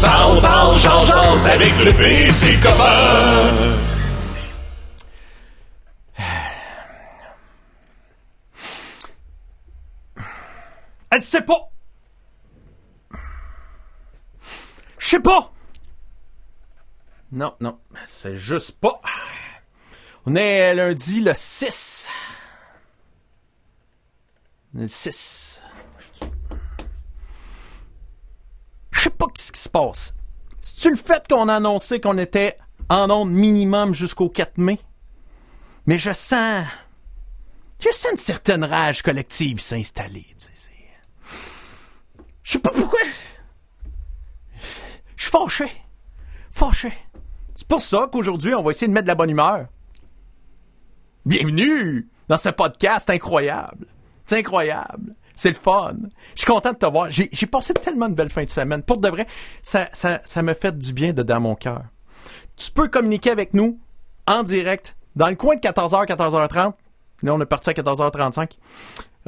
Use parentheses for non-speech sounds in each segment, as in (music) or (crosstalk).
Parle, parle, genre, avec le PC copain. Elle sait pas. Je sais pas. Non, non, c'est juste pas. On est lundi le 6. Le 6. Je sais pas ce qui se passe. C'est-tu le fait qu'on a annoncé qu'on était en onde minimum jusqu'au 4 mai? Mais je sens. Je sens une certaine rage collective s'installer. Je sais pas pourquoi. Je suis fâché. Fâché. C'est pour ça qu'aujourd'hui, on va essayer de mettre de la bonne humeur. Bienvenue dans ce podcast incroyable. C'est incroyable. C'est le fun. Je suis content de te voir. J'ai passé tellement de belles fins de semaine. Pour de vrai, ça, ça, ça me fait du bien de dans mon cœur. Tu peux communiquer avec nous en direct dans le coin de 14h, 14h30. Là, on est parti à 14h35.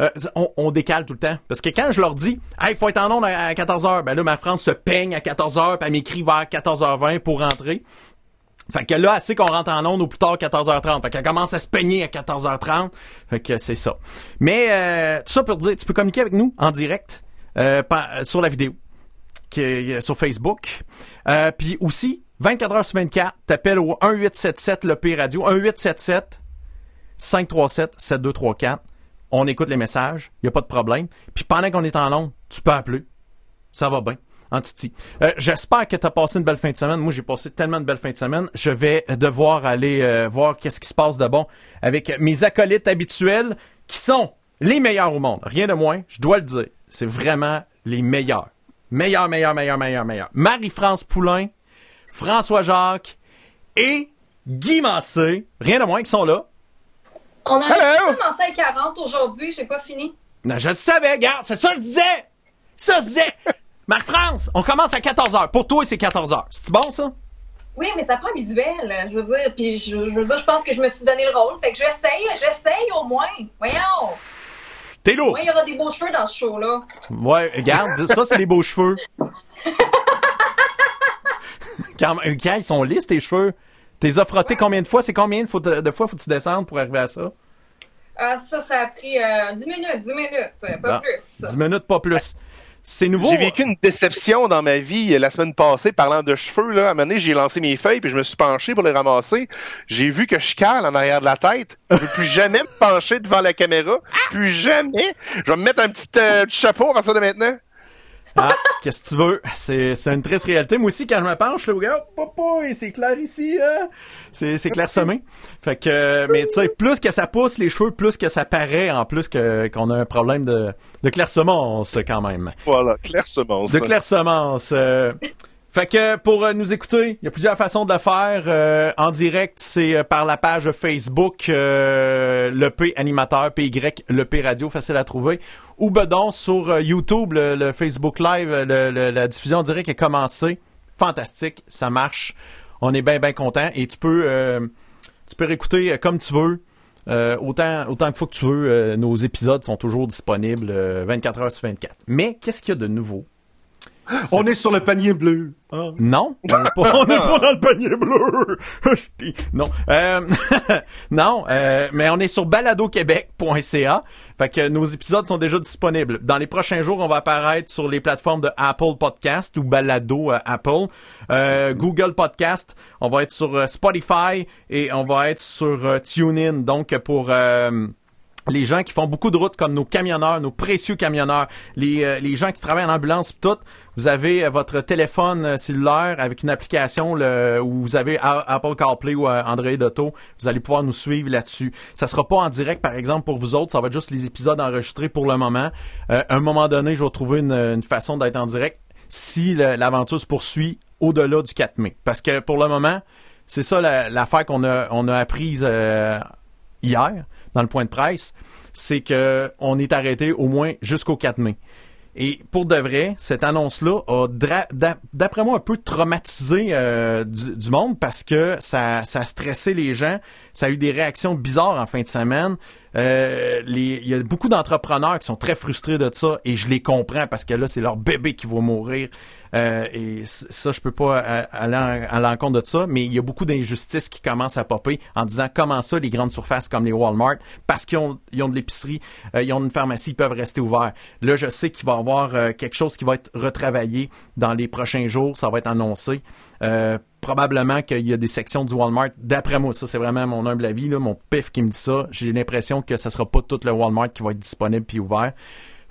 Euh, on, décale tout le temps. Parce que quand je leur dis, hey, faut être en onde à, à 14h, ben là, ma France se peigne à 14h, puis elle m'écrit vers 14h20 pour rentrer. Fait que là, elle sait qu'on rentre en onde au plus tard 14h30. Fait qu'elle commence à se peigner à 14h30. Fait que c'est ça. Mais euh, tout ça pour dire, tu peux communiquer avec nous en direct euh, euh, sur la vidéo euh, sur Facebook. Euh, Puis aussi, 24 heures sur 24, t'appelles au 1877 le P Radio, 1877 537 7234. On écoute les messages, il y a pas de problème. Puis pendant qu'on est en long, tu peux appeler. Ça va bien. En titi. Euh, J'espère que tu as passé une belle fin de semaine. Moi, j'ai passé tellement de belles fins de semaine. Je vais devoir aller euh, voir qu'est-ce qui se passe de bon avec mes acolytes habituels qui sont les meilleurs au monde. Rien de moins, je dois le dire. C'est vraiment les meilleurs. Meilleurs, meilleurs, meilleurs, meilleurs, meilleurs. Marie-France Poulain, François Jacques et Guy Massé. Rien de moins qui sont là. On pu commencer à 40 aujourd'hui, j'ai pas fini. Non, je le savais, regarde, c'est ça que je disais! Ça je disais! Marc-France, on commence à 14h. Pour toi, c'est 14h. C'est bon, ça? Oui, mais ça prend un visuel, je veux dire. Puis je, je veux dire, je pense que je me suis donné le rôle. Fait que j'essaye, j'essaye au moins. Voyons. T'es lourd! moins, il y aura des beaux cheveux dans ce show-là. Ouais, regarde, (laughs) ça, c'est les beaux cheveux. (laughs) quand, quand ils sont lisses, tes cheveux. T'es as frottés combien de fois? C'est combien de, faut- de fois faut-tu descendre pour arriver à ça? Ah, ça, ça a pris euh, 10 minutes, 10 minutes, euh, pas Ah, plus. 10 minutes, pas plus. C'est nouveau. J'ai vécu une déception dans ma vie euh, la semaine passée parlant de cheveux. Là. À un moment donné, j'ai lancé mes feuilles puis je me suis penché pour les ramasser. J'ai vu que je cale en arrière de la tête. Je veux plus jamais me pencher devant la caméra. Plus jamais. Je vais me mettre un petit, euh, chapeau à partir de maintenant. Ah, qu'est-ce que tu veux? C'est, c'est une triste réalité. Moi aussi, quand je me penche, là, regarde, hop, hop, et c'est clair ici, hein? C'est, c'est clairsemé. Fait que, mais tu sais, plus que ça pousse les cheveux, plus que ça paraît, en plus que, qu'on a un problème de, de clairsemence, quand même. Voilà, clair semence. De clairsemence. euh. Fait que pour euh, nous écouter, il y a plusieurs façons de le faire. Euh, en direct, c'est euh, par la page Facebook le P animateur PY le P radio facile à trouver ou bedon sur YouTube le, Facebook Live la diffusion en direct est commencée. Fantastique, ça marche. On est bien bien content et tu peux tu peux réécouter comme tu veux. Autant autant que tu veux, nos épisodes sont toujours disponibles euh, 24 heures sur 24. Mais qu'est-ce qu'il y a de nouveau? (laughs) On est sur le panier bleu. non, on n'est (laughs) pas, dans le panier bleu. (laughs) non, euh, non, euh, mais on est sur baladoquebec.ca. Fait que nos épisodes sont déjà disponibles. Dans les prochains jours, on va apparaître sur les plateformes de Apple Podcast ou Balado euh, Apple, euh, Google Podcast. On va être sur Spotify et on va être sur TuneIn. Donc pour euh, les gens qui font beaucoup de routes comme nos camionneurs, nos précieux camionneurs, les, euh, les gens qui travaillent en ambulance tout, vous avez euh, votre téléphone euh, cellulaire avec une application le, où vous avez Apple CarPlay ou euh, Android Auto, vous allez pouvoir nous suivre là-dessus. Ça sera pas en direct par exemple pour vous autres, ça va être juste les épisodes enregistrés pour le moment. Euh, à un moment donné, je vais trouver une, une façon d'être en direct si l'aventure se poursuit au-delà du 4 mai. Parce que pour le moment, c'est ça la- l'affaire qu'on a, on a apprise euh, hier le point de presse, c'est que on est arrêté au moins jusqu'au 4 mai. Et pour de vrai, cette annonce-là a, d'après moi, un peu traumatisé euh, du, monde parce que ça, ça a stressé les gens, Ça a eu des réactions bizarres en fin de semaine. Euh, Il y a beaucoup d'entrepreneurs qui sont très frustrés de ça et je les comprends parce que là, c'est leur bébé qui va mourir. Euh, et ça, je peux pas euh, aller à l'encontre de ça, mais il y a beaucoup d'injustices qui commencent à popper en disant comment ça, les grandes surfaces comme les Walmart, parce qu'ils ont, ils ont de l'épicerie, euh, ils ont une pharmacie, ils peuvent rester ouverts. Là, je sais qu'il va y avoir euh, quelque chose qui va être retravaillé dans les prochains jours, ça va être annoncé. Euh, probablement qu'il y a des sections du Walmart. D'après moi, ça c'est vraiment mon humble avis, là, mon pif qui me dit ça. J'ai l'impression que ça sera pas tout le Walmart qui va être disponible puis ouvert.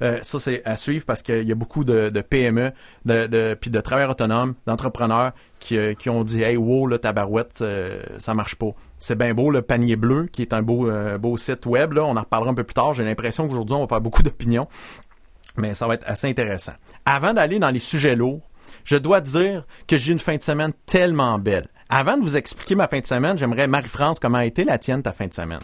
Euh, ça, c'est à suivre parce qu'il y a beaucoup de, de PME, de, de, puis de travailleurs autonomes, d'entrepreneurs qui, euh, qui ont dit Hey, wow, là, tabarouette, euh, ça marche pas. C'est bien beau, le panier bleu, qui est un beau, euh, beau site web, là, on en reparlera un peu plus tard. J'ai l'impression qu'aujourd'hui, on va faire beaucoup d'opinions, mais ça va être assez intéressant. Avant d'aller dans les sujets lourds, je dois dire que j'ai une fin de semaine tellement belle. Avant de vous expliquer ma fin de semaine, j'aimerais, Marie-France, comment a été la tienne, ta fin de semaine?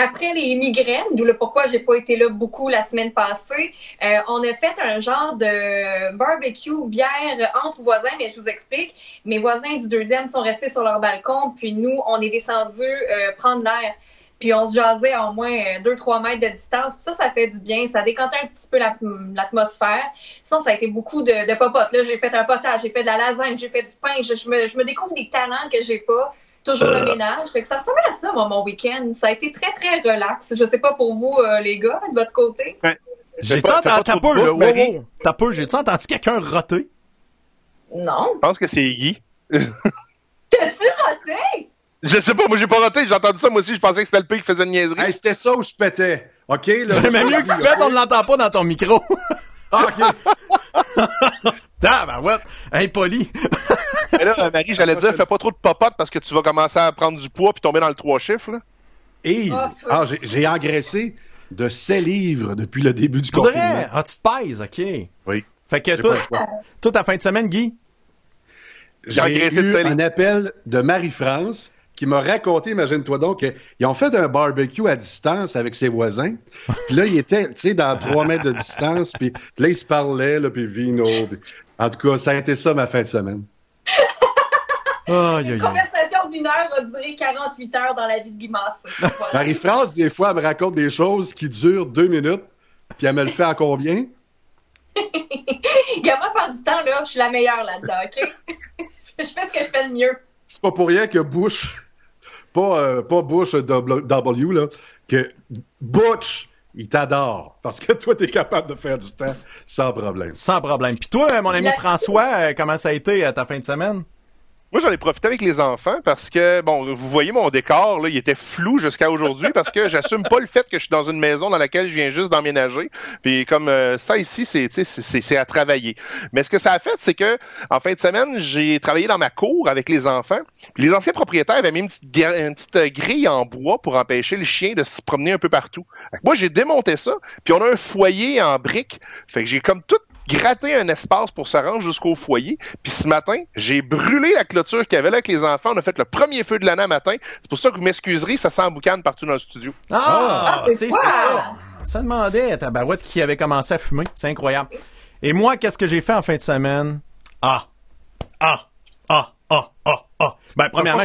Après les migraines, d'où le pourquoi j'ai pas été là beaucoup la semaine passée, euh, on a fait un genre de barbecue bière entre voisins, mais je vous explique. Mes voisins du deuxième sont restés sur leur balcon, puis nous, on est descendus euh, prendre l'air. Puis on se jasait à au moins 2-3 mètres de distance. Puis ça, ça fait du bien. Ça décantait un petit peu la- l'atmosphère. Sinon, ça a été beaucoup de, de popotes. Là, j'ai fait un potage, j'ai fait de la lasagne, j'ai fait du pain. Je, je me, je me découvre des talents que j'ai pas. Toujours le ménage. Fait que ça ressemble à ça, moi, mon week-end. Ça a été très, très relax. Je sais pas pour vous, euh, les gars, de votre côté. J'ai-tu pas- pas t'as trop peu, de là, wow, wow, t'as peu, j'ai-tu entendu quelqu'un roter? Non. Je pense que c'est Guy. (laughs) T'as-tu raté? Je sais pas, moi j'ai pas raté, j'ai entendu ça, moi aussi, je pensais que c'était le P qui faisait une niaiserie. Hey, c'était ça où je pétais. OK, là? (laughs) J'aimais mieux que tu (laughs) fais, on ne l'entend pas dans ton micro. Ah, OK. Tabarouette, impoli. Mais là, euh, Marie, j'allais dire, fais pas trop de popote parce que tu vas commencer à prendre du poids puis tomber dans le trois chiffres, là. Et Ah, ah, j'ai- engraissé de 7 livres depuis le début du confinement. vrai? Ah, tu te pèses, OK. Oui. Fait que toi, toute ta fin de semaine, Guy? J'ai eu 7 livres. un appel de Marie-France qui m'a raconté, imagine-toi donc, qu'ils ont fait un barbecue à distance avec ses voisins. Puis là, ils étaient, tu sais, dans 3 mètres de distance. Puis là, ils se parlaient, là, puis vino. En tout cas, ça a été ça ma fin de semaine. Aïe, aïe, aïe. Conversation d'une heure a duré 48 heures dans la vie de Guy Massé. Voilà. (laughs) Marie-France, des fois, elle me raconte des choses qui durent deux minutes. Puis elle me le fait en combien? (laughs) Gars, moi, faire du temps, là, je suis la meilleure là-dedans, OK? (laughs) je fais ce que je fais de mieux. C'est pas pour rien que Bush, pas, euh, pas Bush W, W, là, que Butch, il t'adore. Parce que toi, t'es capable de faire du temps sans problème. Sans problème. Puis toi, mon ami François, euh, comment ça a été euh, ta fin de semaine? Moi, j'en ai profité avec les enfants parce que, bon, vous voyez mon décor, là, il était flou jusqu'à aujourd'hui parce que j'assume pas le fait que je suis dans une maison dans laquelle je viens juste d'emménager. Puis comme euh, ça ici, c'est, c'est, c'est- à travailler. Mais ce que ça a fait, c'est que en fin de semaine, j'ai travaillé dans ma cour avec les enfants. Les anciens propriétaires avaient mis une petite, une grille en bois pour empêcher le chien de se promener un peu partout. Moi, j'ai démonté ça. Puis on a un foyer en briques. Fait que j'ai comme tout gratté un espace pour se rendre jusqu'au foyer. Puis ce matin, j'ai brûlé la clôture qu'il y avait là avec les enfants. On a fait le premier feu de l'année matin. C'est pour ça que vous m'excuserez, ça sent en boucan partout dans le studio. Ah, Ah, c'est ça. Ça demandait à ta barouette qui avait commencé à fumer. C'est incroyable. Et moi, qu'est-ce que j'ai fait en fin de semaine? Ah. Ah. Ah. Ah. Ah. Ah. Ben, premièrement,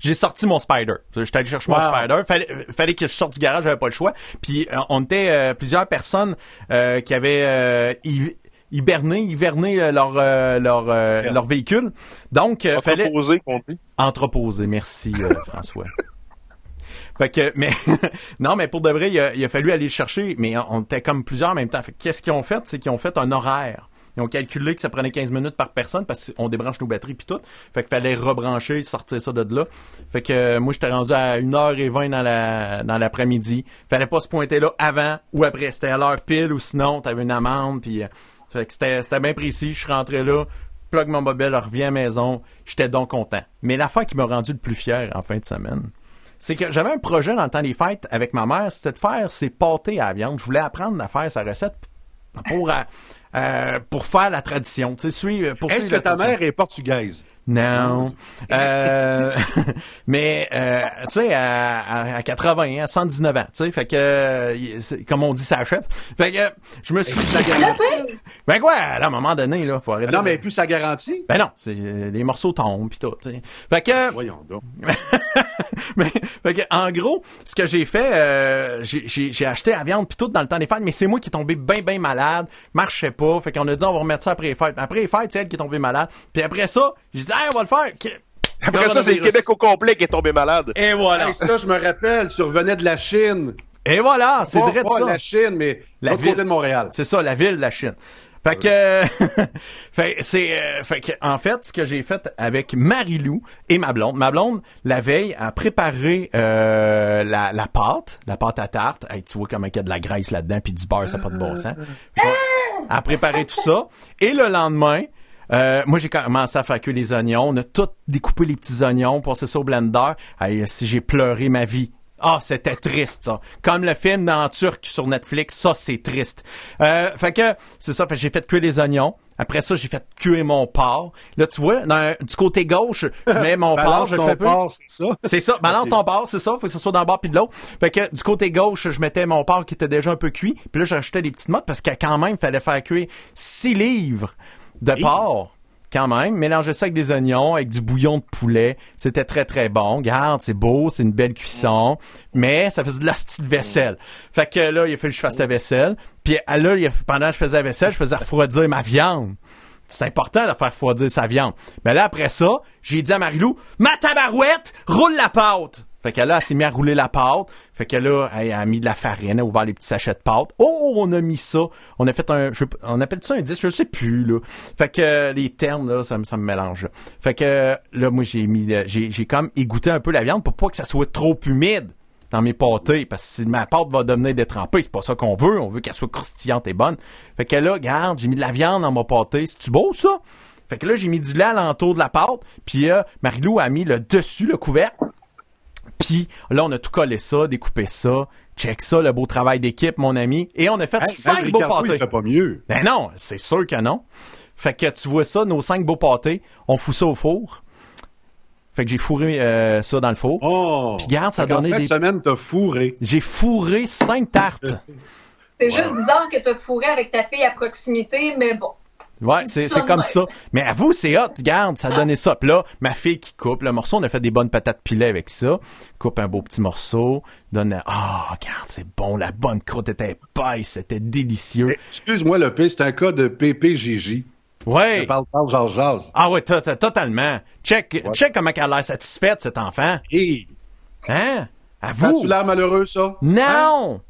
j'ai- sorti mon Spider. J'étais allé chercher mon. Spider. Fallait, fallait que je sorte du garage, j'avais pas le choix. Puis euh, on était euh, plusieurs personnes euh, qui avaient euh, hi- hiberné, hiverné euh, leur euh, leur euh, leur véhicule. Donc, euh, fallait dit. entreposé. Merci euh, (laughs) François. Fait que, mais (laughs) non, mais pour de vrai, il a, il a fallu aller le chercher, mais on était comme plusieurs en même temps. Fait que qu'est-ce qu'ils ont fait, c'est qu'ils ont fait un horaire. Ils ont calculé que ça prenait 15 minutes par personne parce qu'on débranche nos batteries puis tout. Fait qu'il fallait rebrancher, sortir ça de là. Fait que euh, moi j'étais rendu à 1h20 dans la dans l'après-midi. Fallait pas se pointer là avant ou après, c'était à l'heure pile ou sinon t'avais une amende puis euh, fait que c'était bien précis, je suis rentré là, plug mon mobile, reviens à la maison, j'étais donc content. Mais l'affaire qui m'a rendu le plus fier en fin de semaine, c'est que j'avais un projet dans le temps des fêtes avec ma mère, c'était de faire ses pâtés à la viande. Je voulais apprendre à faire sa recette pour, euh, euh, pour faire la tradition. Tu sais, suivre, pour Est-ce que ta tradition. mère est portugaise? Non. Euh, (laughs) mais, euh, tu sais, à, à, à 80, hein, à 119 ans, tu sais, fait que, comme on dit, ça achève. Fait que, je me suis sa garantie? ben quoi, là, à un moment donné, là, faut arrêter. Non, de- mais plus sa garantie? Ben non, c'est, les morceaux tombent pis tout. Fait que, Voyons donc. (laughs) mais fait que, en gros, ce que j'ai fait, euh, j'ai- acheté la viande puis tout dans le temps des fêtes, mais c'est moi qui est tombé bien bien malade, marchait pas, fait qu'on a dit on va remettre ça après les fêtes. Après les fêtes, c'est elle qui est tombée malade. Puis après ça, j'ai dit hey, on va le faire. Après ça, c'est le. Québec au complet qui est tombé malade. Et voilà. Hey, ça, je me rappelle, tu revenais de la Chine. Et voilà, c'est vrai de pas ça. la Chine, mais La ville. côté de Montréal. C'est ça, la ville de la Chine. Fait que, (laughs) fait, c'est, euh, fait que, en fait, ce que j'ai fait avec Marie-Lou et ma blonde, ma blonde, la veille, a préparé euh, la, la pâte, la pâte à tarte. Hey, tu vois comment il y a de la graisse là-dedans, puis du beurre, ça n'a pas de bon sens. (laughs) Fait qu'on a préparé tout ça. Et le lendemain, euh, moi, j'ai commencé à faire cuire les oignons. On a tout découpé les petits oignons, passé ça au blender. Hey, si j'ai pleuré ma vie. Ah, c'était triste, ça. Comme le film dans Turc sur Netflix, ça, c'est triste. Euh, fait que, c'est ça, fait que j'ai fait cuire les oignons. Après ça, j'ai fait cuire mon porc. Là, tu vois, dans- du côté gauche, je mets mon (laughs) porc, je le fais porc, c'est ça? C'est ça, balance ton porc, c'est ça, faut que ce soit d'un bord puis de l'autre. Fait que du côté gauche, je mettais mon porc qui était déjà un peu cuit, puis là j'ajoutais des petites mottes parce que quand même, il fallait faire cuire 6 livres de porc. Quand même, mélanger ça avec des oignons, avec du bouillon de poulet, c'était très très bon. Garde, c'est beau, c'est une belle cuisson, mais ça faisait de la style vaisselle. Fait que là, il a fallu que je fasse la vaisselle. Puis ah, là, il a- pendant que je faisais la vaisselle, je faisais refroidir ma viande. C'est important de faire refroidir sa viande. Mais là, après ça, j'ai dit à Marilou, ma tabarouette, roule la pâte. Fait que là, elle s'est mis à rouler la pâte. Fait que là, elle a mis de la farine, elle a ouvert les petits sachets de pâte. Oh, on a mis ça. On a fait un, je- on appelle ça un disque, je sais plus, là. Fait que euh, les termes, là, ça, me- ça me mélange. là. Fait que là, moi, j'ai mis, euh, j'ai, j'ai comme égoutté un peu la viande pour pas que ça soit trop humide dans mes pâtés, parce que si ma pâte va devenir détrempée, c'est pas ça qu'on veut. On veut qu'elle soit croustillante et bonne. Fait que là, regarde, j'ai mis de la viande dans mon pâté. C'est-tu beau, ça? Fait que là, j'ai mis du lait alentour de la pâte, puis euh, Marilou a mis le dessus, le couvercle. Puis là, on a tout collé ça, découpé ça. Check ça, le beau travail d'équipe, mon ami. Et on a fait Hey, cinq même beaux pâtés. il fait pas mieux. Ben non, c'est sûr que non. Fait que tu vois ça, nos cinq beaux pâtés, on fout ça au four. Fait que j'ai fourré euh, ça dans le four. Oh! Puis garde, ça a Fait qu'en donné fin des... de semaine, t'as fourré. J'ai fourré cinq tartes. C'est juste bizarre que t'as fourré avec ta fille à proximité, mais bon. Ouais, c'est comme ça. Mais à vous, c'est hot. Garde, ça a donné ça. Puis là, ma fille qui coupe le morceau, on a fait des bonnes patates pilées avec ça. Coupe un beau petit morceau. Donne... Ah, regarde, c'est bon. La bonne croûte était épaisse. C'était délicieux. Excuse-moi, le P, c'est un cas de PPJJ. Ouais. Parle, parle, jase, jase. Ah ouais, to- to- totalement. Check, check comment elle a l'air satisfaite, cet enfant. Hey! Hein? À vous? tu l'air malheureux, ça? Non!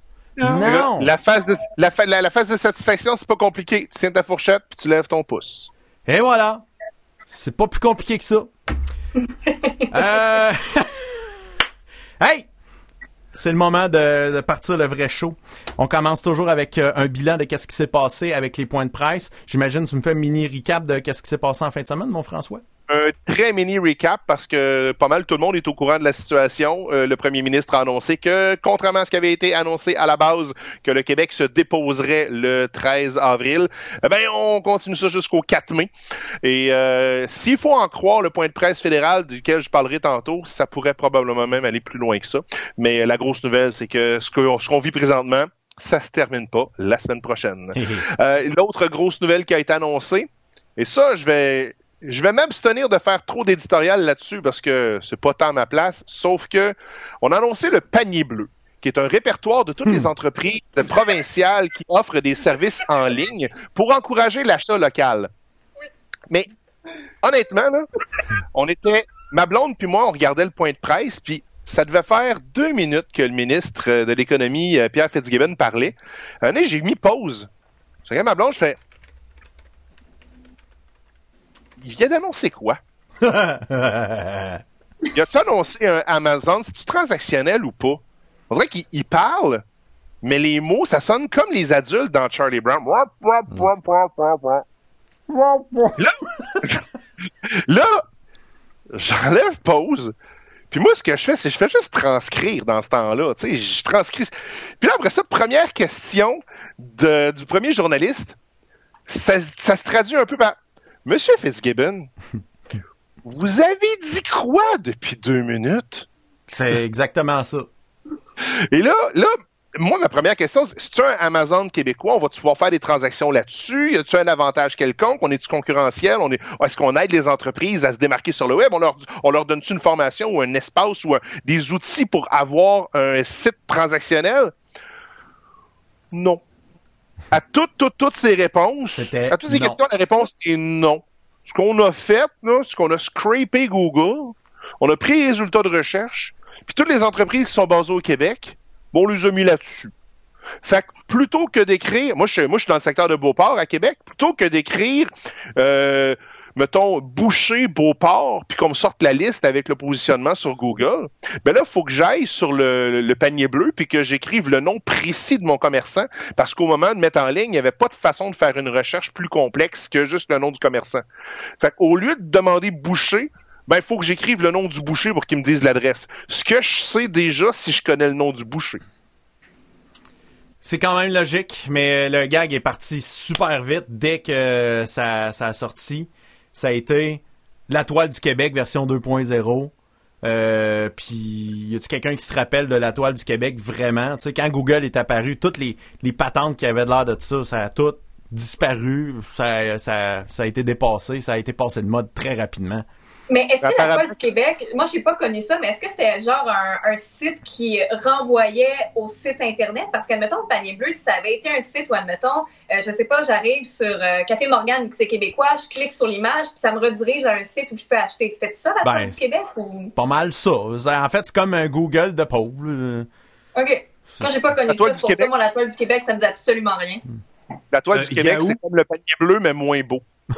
Non! La phase de, la, fa- la- la phase de satisfaction, c'est pas compliqué. Tu tiens ta fourchette puis tu lèves ton pouce. Et voilà. C'est pas plus compliqué que ça. (laughs) euh... (laughs) hey! C'est le moment de, de partir le vrai show. On commence toujours avec euh, un bilan de qu'est-ce qui s'est passé avec les points de presse. J'imagine que tu me fais un mini recap de qu'est-ce qui s'est passé en fin de semaine, mon François? Un très mini recap parce que pas mal tout le monde est au courant de la situation. Euh, le premier ministre a annoncé que, contrairement à ce qui avait été annoncé à la base, que le Québec se déposerait le 13 avril, eh ben on continue ça jusqu'au 4 mai. Et euh, s'il faut en croire le point de presse fédéral duquel je parlerai tantôt, ça pourrait probablement même aller plus loin que ça. Mais la grosse nouvelle, c'est que ce que- ce qu'on vit présentement, ça se termine pas la semaine prochaine. (laughs) Euh, L'autre grosse nouvelle qui a été annoncée, et ça, je vais, je vais m'abstenir de faire trop d'éditorial là-dessus parce que c'est pas tant ma place. Sauf que on a annoncé le panier bleu, qui est un répertoire de toutes les entreprises provinciales qui offrent des services en ligne pour encourager l'achat local. Mais honnêtement, là, on était, ma blonde puis moi, on regardait le point de presse, puis ça devait faire deux minutes que le ministre euh, de l'économie, euh, Pierre Fitzgibbon, parlait. Un j'ai mis pause. Je regarde ma blonde, je fais. Il vient d'annoncer quoi? (laughs) Il a-tu annoncé un Amazon? C'est-tu transactionnel ou pas? On dirait qu'il il parle, mais les mots, ça sonne comme les adultes dans Charlie Brown. Là, là j'enlève pause. Puis moi, ce que je fais, c'est que je fais juste transcrire dans ce temps-là. Tu sais, je transcris. Puis là, après ça, première question de- du premier journaliste, ça, ça se traduit un peu par Monsieur Fitzgibbon, (laughs) vous avez dit quoi depuis deux minutes? C'est exactement ça. Et là, là, moi, ma première question, c'est, un Amazon québécois? On va-tu pouvoir faire des transactions là-dessus? Y a-tu un avantage quelconque? On est-tu concurrentiel? On est, est-ce qu'on aide les entreprises à se démarquer sur le web? On leur, on leur donne-tu une formation ou un espace ou un- des outils pour avoir un site transactionnel? Non. À toutes, toutes, toutes ces réponses, à toutes ces non. questions, la réponse est non. Ce qu'on a fait, là, c'est qu'on a scrapé Google, on a pris les résultats de recherche, puis toutes les entreprises qui sont basées au Québec, bon, on les a mis là-dessus. Fait que plutôt que d'écrire, moi je, suis- moi je suis dans le secteur de Beauport à Québec, plutôt que d'écrire, euh, mettons, boucher Beauport, puis qu'on me sorte la liste avec le positionnement sur Google, ben là, il faut que j'aille sur le, panier bleu, puis que j'écrive le nom précis de mon commerçant, parce qu'au moment de mettre en ligne, il n'y avait pas de façon de faire une recherche plus complexe que juste le nom du commerçant. Fait qu'au lieu de demander boucher, ben, il faut que j'écrive le nom du boucher pour qu'il me dise l'adresse. Ce que je sais déjà si je connais le nom du boucher. C'est quand même logique, mais le gag est parti super vite dès que ça, ça a sorti. Ça a été la toile du Québec version 2.0. Euh, puis y a-tu quelqu'un qui se rappelle de la toile du Québec vraiment? Tu sais quand Google est apparu, toutes les, les patentes qui avaient l'air de ça, ça a tout disparu, ça, ça, ça a été dépassé, ça a été passé de mode très rapidement. Mais est-ce que la Toile du Québec, moi j'ai pas connu ça, mais est-ce que c'était genre un, un site qui renvoyait au site internet? Parce qu'admettons, le panier bleu, si ça avait été un site où, admettons, euh, je sais pas, j'arrive sur euh, Café Morgan, qui c'est québécois, je clique sur l'image, puis ça me redirige à un site où je peux acheter. C'était ça la Ben, Toile du Québec ou? Pas mal ça. En fait, c'est comme un Google de pauvre. OK. Moi j'ai pas connu ça, c'est pour ça, Québec. moi la Toile du Québec, ça me dit absolument rien. La toile Euh, du Québec, Yahoo? c'est comme le panier bleu, mais moins beau. (laughs)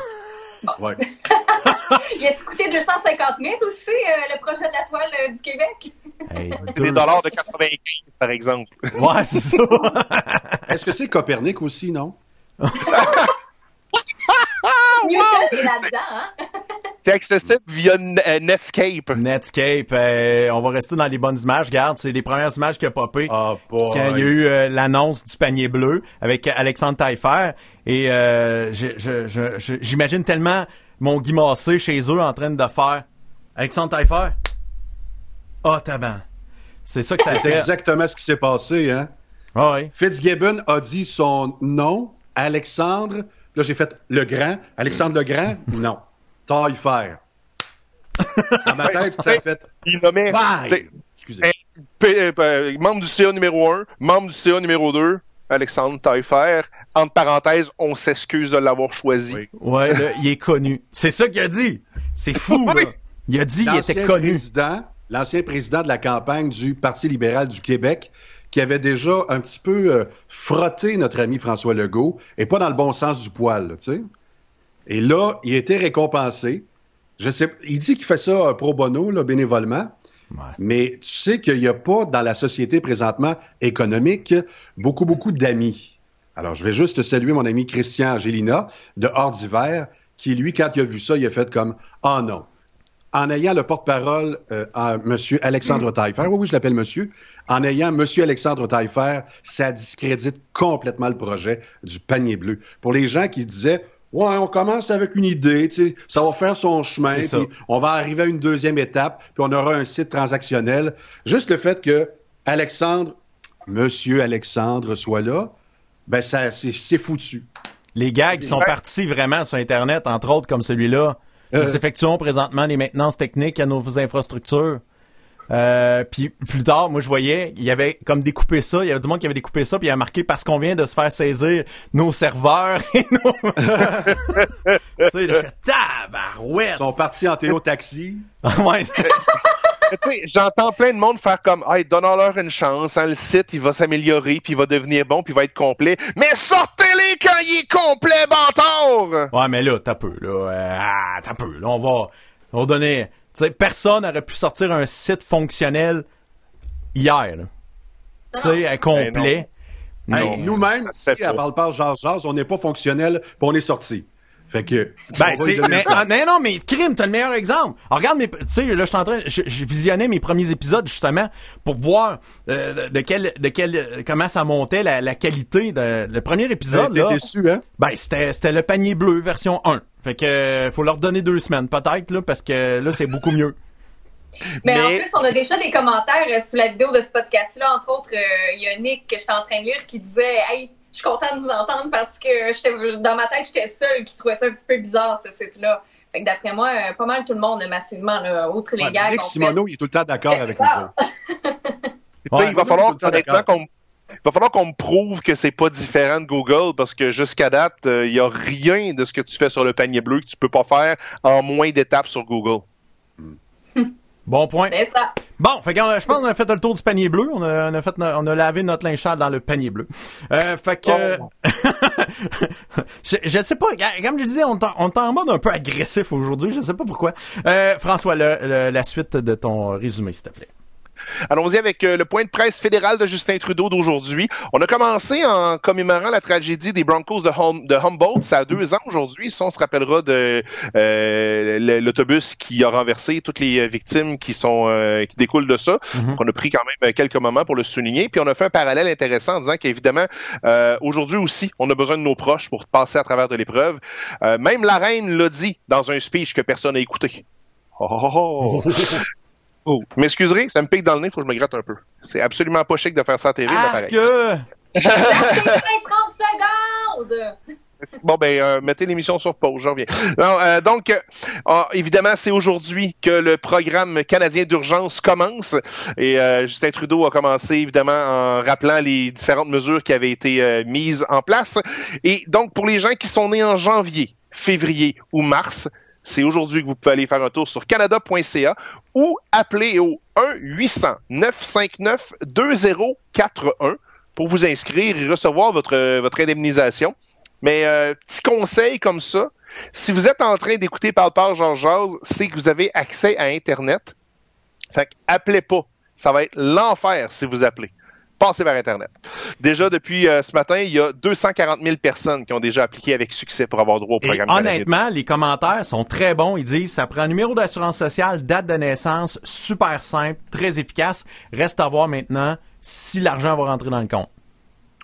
Ouais. (laughs) Il a-tu coûté 250 000 aussi, euh, le projet de la Toile euh, du Québec? Hey, (laughs) Des deux- dollars de 95, par exemple. Ouais, c'est ça. (laughs) Est-ce que c'est Copernic aussi, non? Newton est là-dedans, hein? C'est accessible via euh, Netscape. Netscape, euh, on va rester dans les bonnes images. Regarde, c'est les premières images qui a popé Ah, quand il y a eu euh, l'annonce du panier bleu avec Alexandre Taillefer. Et euh, j'imagine tellement mon Guy Massé chez eux en train de faire Alexandre Taillefer? Ah, taban. C'est ça que ça a C'est été. exactement ce qui s'est passé, hein? Ah oui. Fitzgibbon a dit son nom, Alexandre. Là, j'ai fait le grand. Alexandre le Grand? Non. Taille fer. Dans ma tête, ça a fait. Il nommait Excusez. P- euh, membre du CA numéro 1, membre du CA numéro 2, Alexandre Taillefer. Entre parenthèses, on s'excuse de l'avoir choisi. Oui. Ouais, là, il est connu. C'est ça qu'il a dit. C'est fou, là. Il a dit qu'il était L'ancien connu. président, l'ancien président de la campagne du Parti libéral du Québec, qui avait déjà un petit peu euh, frotté notre ami François Legault, et pas dans le bon sens du poil, tu sais. Et là, il a été récompensé. Je sais, il dit qu'il fait ça euh, pro bono, là, bénévolement. Ouais. Mais tu sais qu'il n'y a pas dans la société présentement économique beaucoup, beaucoup d'amis. Alors, je vais juste saluer mon ami Christian Angelina de Hors d'hiver, qui, lui, quand il a vu ça, il a fait comme « Ah non ». En ayant le porte-parole, euh, M. Alexandre Taillefer, oui, oui, je l'appelle monsieur, en ayant M. Alexandre Taillefer, ça discrédite complètement le projet du panier bleu. Pour les gens qui disaient Ouais, on commence avec une idée, tu sais, ça va faire son chemin, puis on va arriver à une deuxième étape, puis on aura un site transactionnel. Juste le fait que Alexandre, Monsieur Alexandre soit là, ben ça, c'est foutu. Les gags sont Ouais. partis vraiment sur Internet, entre autres comme celui-là. Euh. Nous effectuons présentement les maintenances techniques à nos infrastructures. Euh, puis plus tard, moi je voyais, il y avait comme découpé ça, il y avait du monde qui avait découpé ça, puis il y a marqué parce qu'on vient de se faire saisir nos serveurs (laughs) et nos. (laughs) tu sais, je fais tabarouette. Ils sont partis en théo-taxi. (laughs) ouais, Mais tu sais, J'entends plein de monde faire comme hey, donnons-leur une chance, hein, le site il va s'améliorer, puis il va devenir bon, puis il va être complet. Mais sortez-les quand il est complet, bâtard! ouais, mais là, t'as peu, là. Euh, ah, t'as peu, là. On va, on va donner. Tu sais, personne n'aurait pu sortir un site fonctionnel hier. Tu sais, complet. Hey, Non. Nous-mêmes, si à parle parle jase jase, on n'est pas fonctionnel, puis on est sorti. Fait que. Ben, mais, ah, non, non, mais crime, t'as le meilleur exemple. Alors, regarde mes, tu sais, là, je suis en train, je, visionnais mes premiers épisodes, justement, pour voir, euh, de quel, de quel, comment ça montait la, la qualité de, le premier épisode, T'es là. déçu, hein? Ben, c'était, c'était le panier bleu, version 1. Fait que, faut leur donner deux semaines, peut-être, là, parce que là, c'est beaucoup mieux. (laughs) Mais, en plus, on a déjà des commentaires euh, sous la vidéo de ce podcast-là. Entre autres, euh, il y a Nick que j'étais en train de lire qui disait Hey, je suis content de vous entendre parce que j'étais dans ma tête, j'étais seule qui trouvait ça un petit peu bizarre, ce site-là. Fait que d'après moi, euh, pas mal tout le monde, massivement, là, outre les Ouais, gars. Nick Simoneau, il est tout le temps d'accord avec nous (laughs) ça. sais, il va falloir honnêtement d'accord. qu'on il va falloir qu'on me prouve que c'est pas différent de Google parce que jusqu'à date, euh, il y a rien de ce que tu fais sur le panier bleu que tu peux pas faire en moins d'étapes sur Google. Bon point. C'est ça. Bon, fait a- je pense qu'on a fait le tour du panier bleu. On a, on a fait, on a lavé notre linge dans le panier bleu. Euh, fait que, Oh. (laughs) je, je sais pas. Comme je disais, on est en- on est en mode un peu agressif aujourd'hui. Je sais pas pourquoi. Euh, François, le- le- la suite de ton résumé, s'il te plaît. Allons-y avec euh, le point de presse fédéral de Justin Trudeau d'aujourd'hui. On a commencé en commémorant la tragédie des Broncos de, Hum- de Humboldt. Ça a deux ans aujourd'hui. Ça, on se rappellera de euh, l'autobus qui a renversé toutes les euh, victimes qui sont euh, qui découlent de ça. Mhm. Donc, on a pris quand même euh, quelques moments pour le souligner. Puis on a fait un parallèle intéressant en disant qu'évidemment, euh, aujourd'hui aussi, on a besoin de nos proches pour passer à travers de l'épreuve. Euh, même la reine l'a dit dans un speech que personne n'a écouté. Oh, oh, oh. Oh, m'excuserez, ça me pique dans le nez, faut que je me gratte un peu. C'est absolument pas chic de faire ça à TV, mais Ah pareil. que... La fin 30 secondes! Bon, ben, euh, mettez l'émission sur pause, je reviens. Non, euh, donc, euh, ah, évidemment, c'est aujourd'hui que le programme canadien d'urgence commence. Et euh, Justin Trudeau a commencé, évidemment, en rappelant les différentes mesures qui avaient été euh, mises en place. Et donc, pour les gens qui sont nés en janvier, février ou mars, c'est aujourd'hui que vous pouvez aller faire un tour sur canada.ca ou appeler au 1-800-959-2041 pour vous inscrire et recevoir votre, votre indemnisation. Mais euh, petit conseil comme ça, si vous êtes en train d'écouter Parle Parle Georges c'est que vous avez accès à Internet. Fait appelez pas. Ça va être l'enfer si vous appelez. Passez vers Internet. Déjà, depuis euh, ce matin, il y a 240 000 personnes qui ont déjà appliqué avec succès pour avoir droit au Et programme canadien. honnêtement, les commentaires sont très bons. Ils disent, ça prend un numéro d'assurance sociale, date de naissance, super simple, très efficace. Reste à voir maintenant si l'argent va rentrer dans le compte.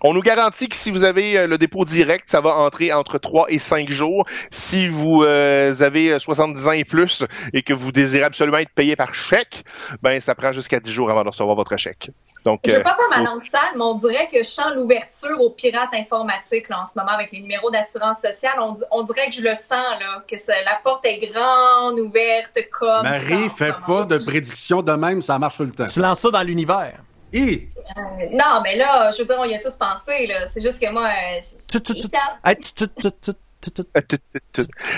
On nous garantit que si vous avez euh, le dépôt direct, ça va entrer entre 3 et 5 jours. Si vous euh, avez euh, 70 ans et plus et que vous désirez absolument être payé par chèque, ben ça prend jusqu'à 10 jours avant de recevoir votre chèque. Donc, Je veux euh, pas faire ma langue sale, mais on dirait que je sens l'ouverture aux pirates informatiques là, en ce moment avec les numéros d'assurance sociale. On, di- on dirait que je le sens, là, que ça- la porte est grande, ouverte, comme. ça, Marie, en fais pas de prédictions de même, ça marche tout le temps. Tu lances ça dans l'univers. Euh, non, mais là, je veux dire, on y a tous pensé, là. C'est juste que moi. euh,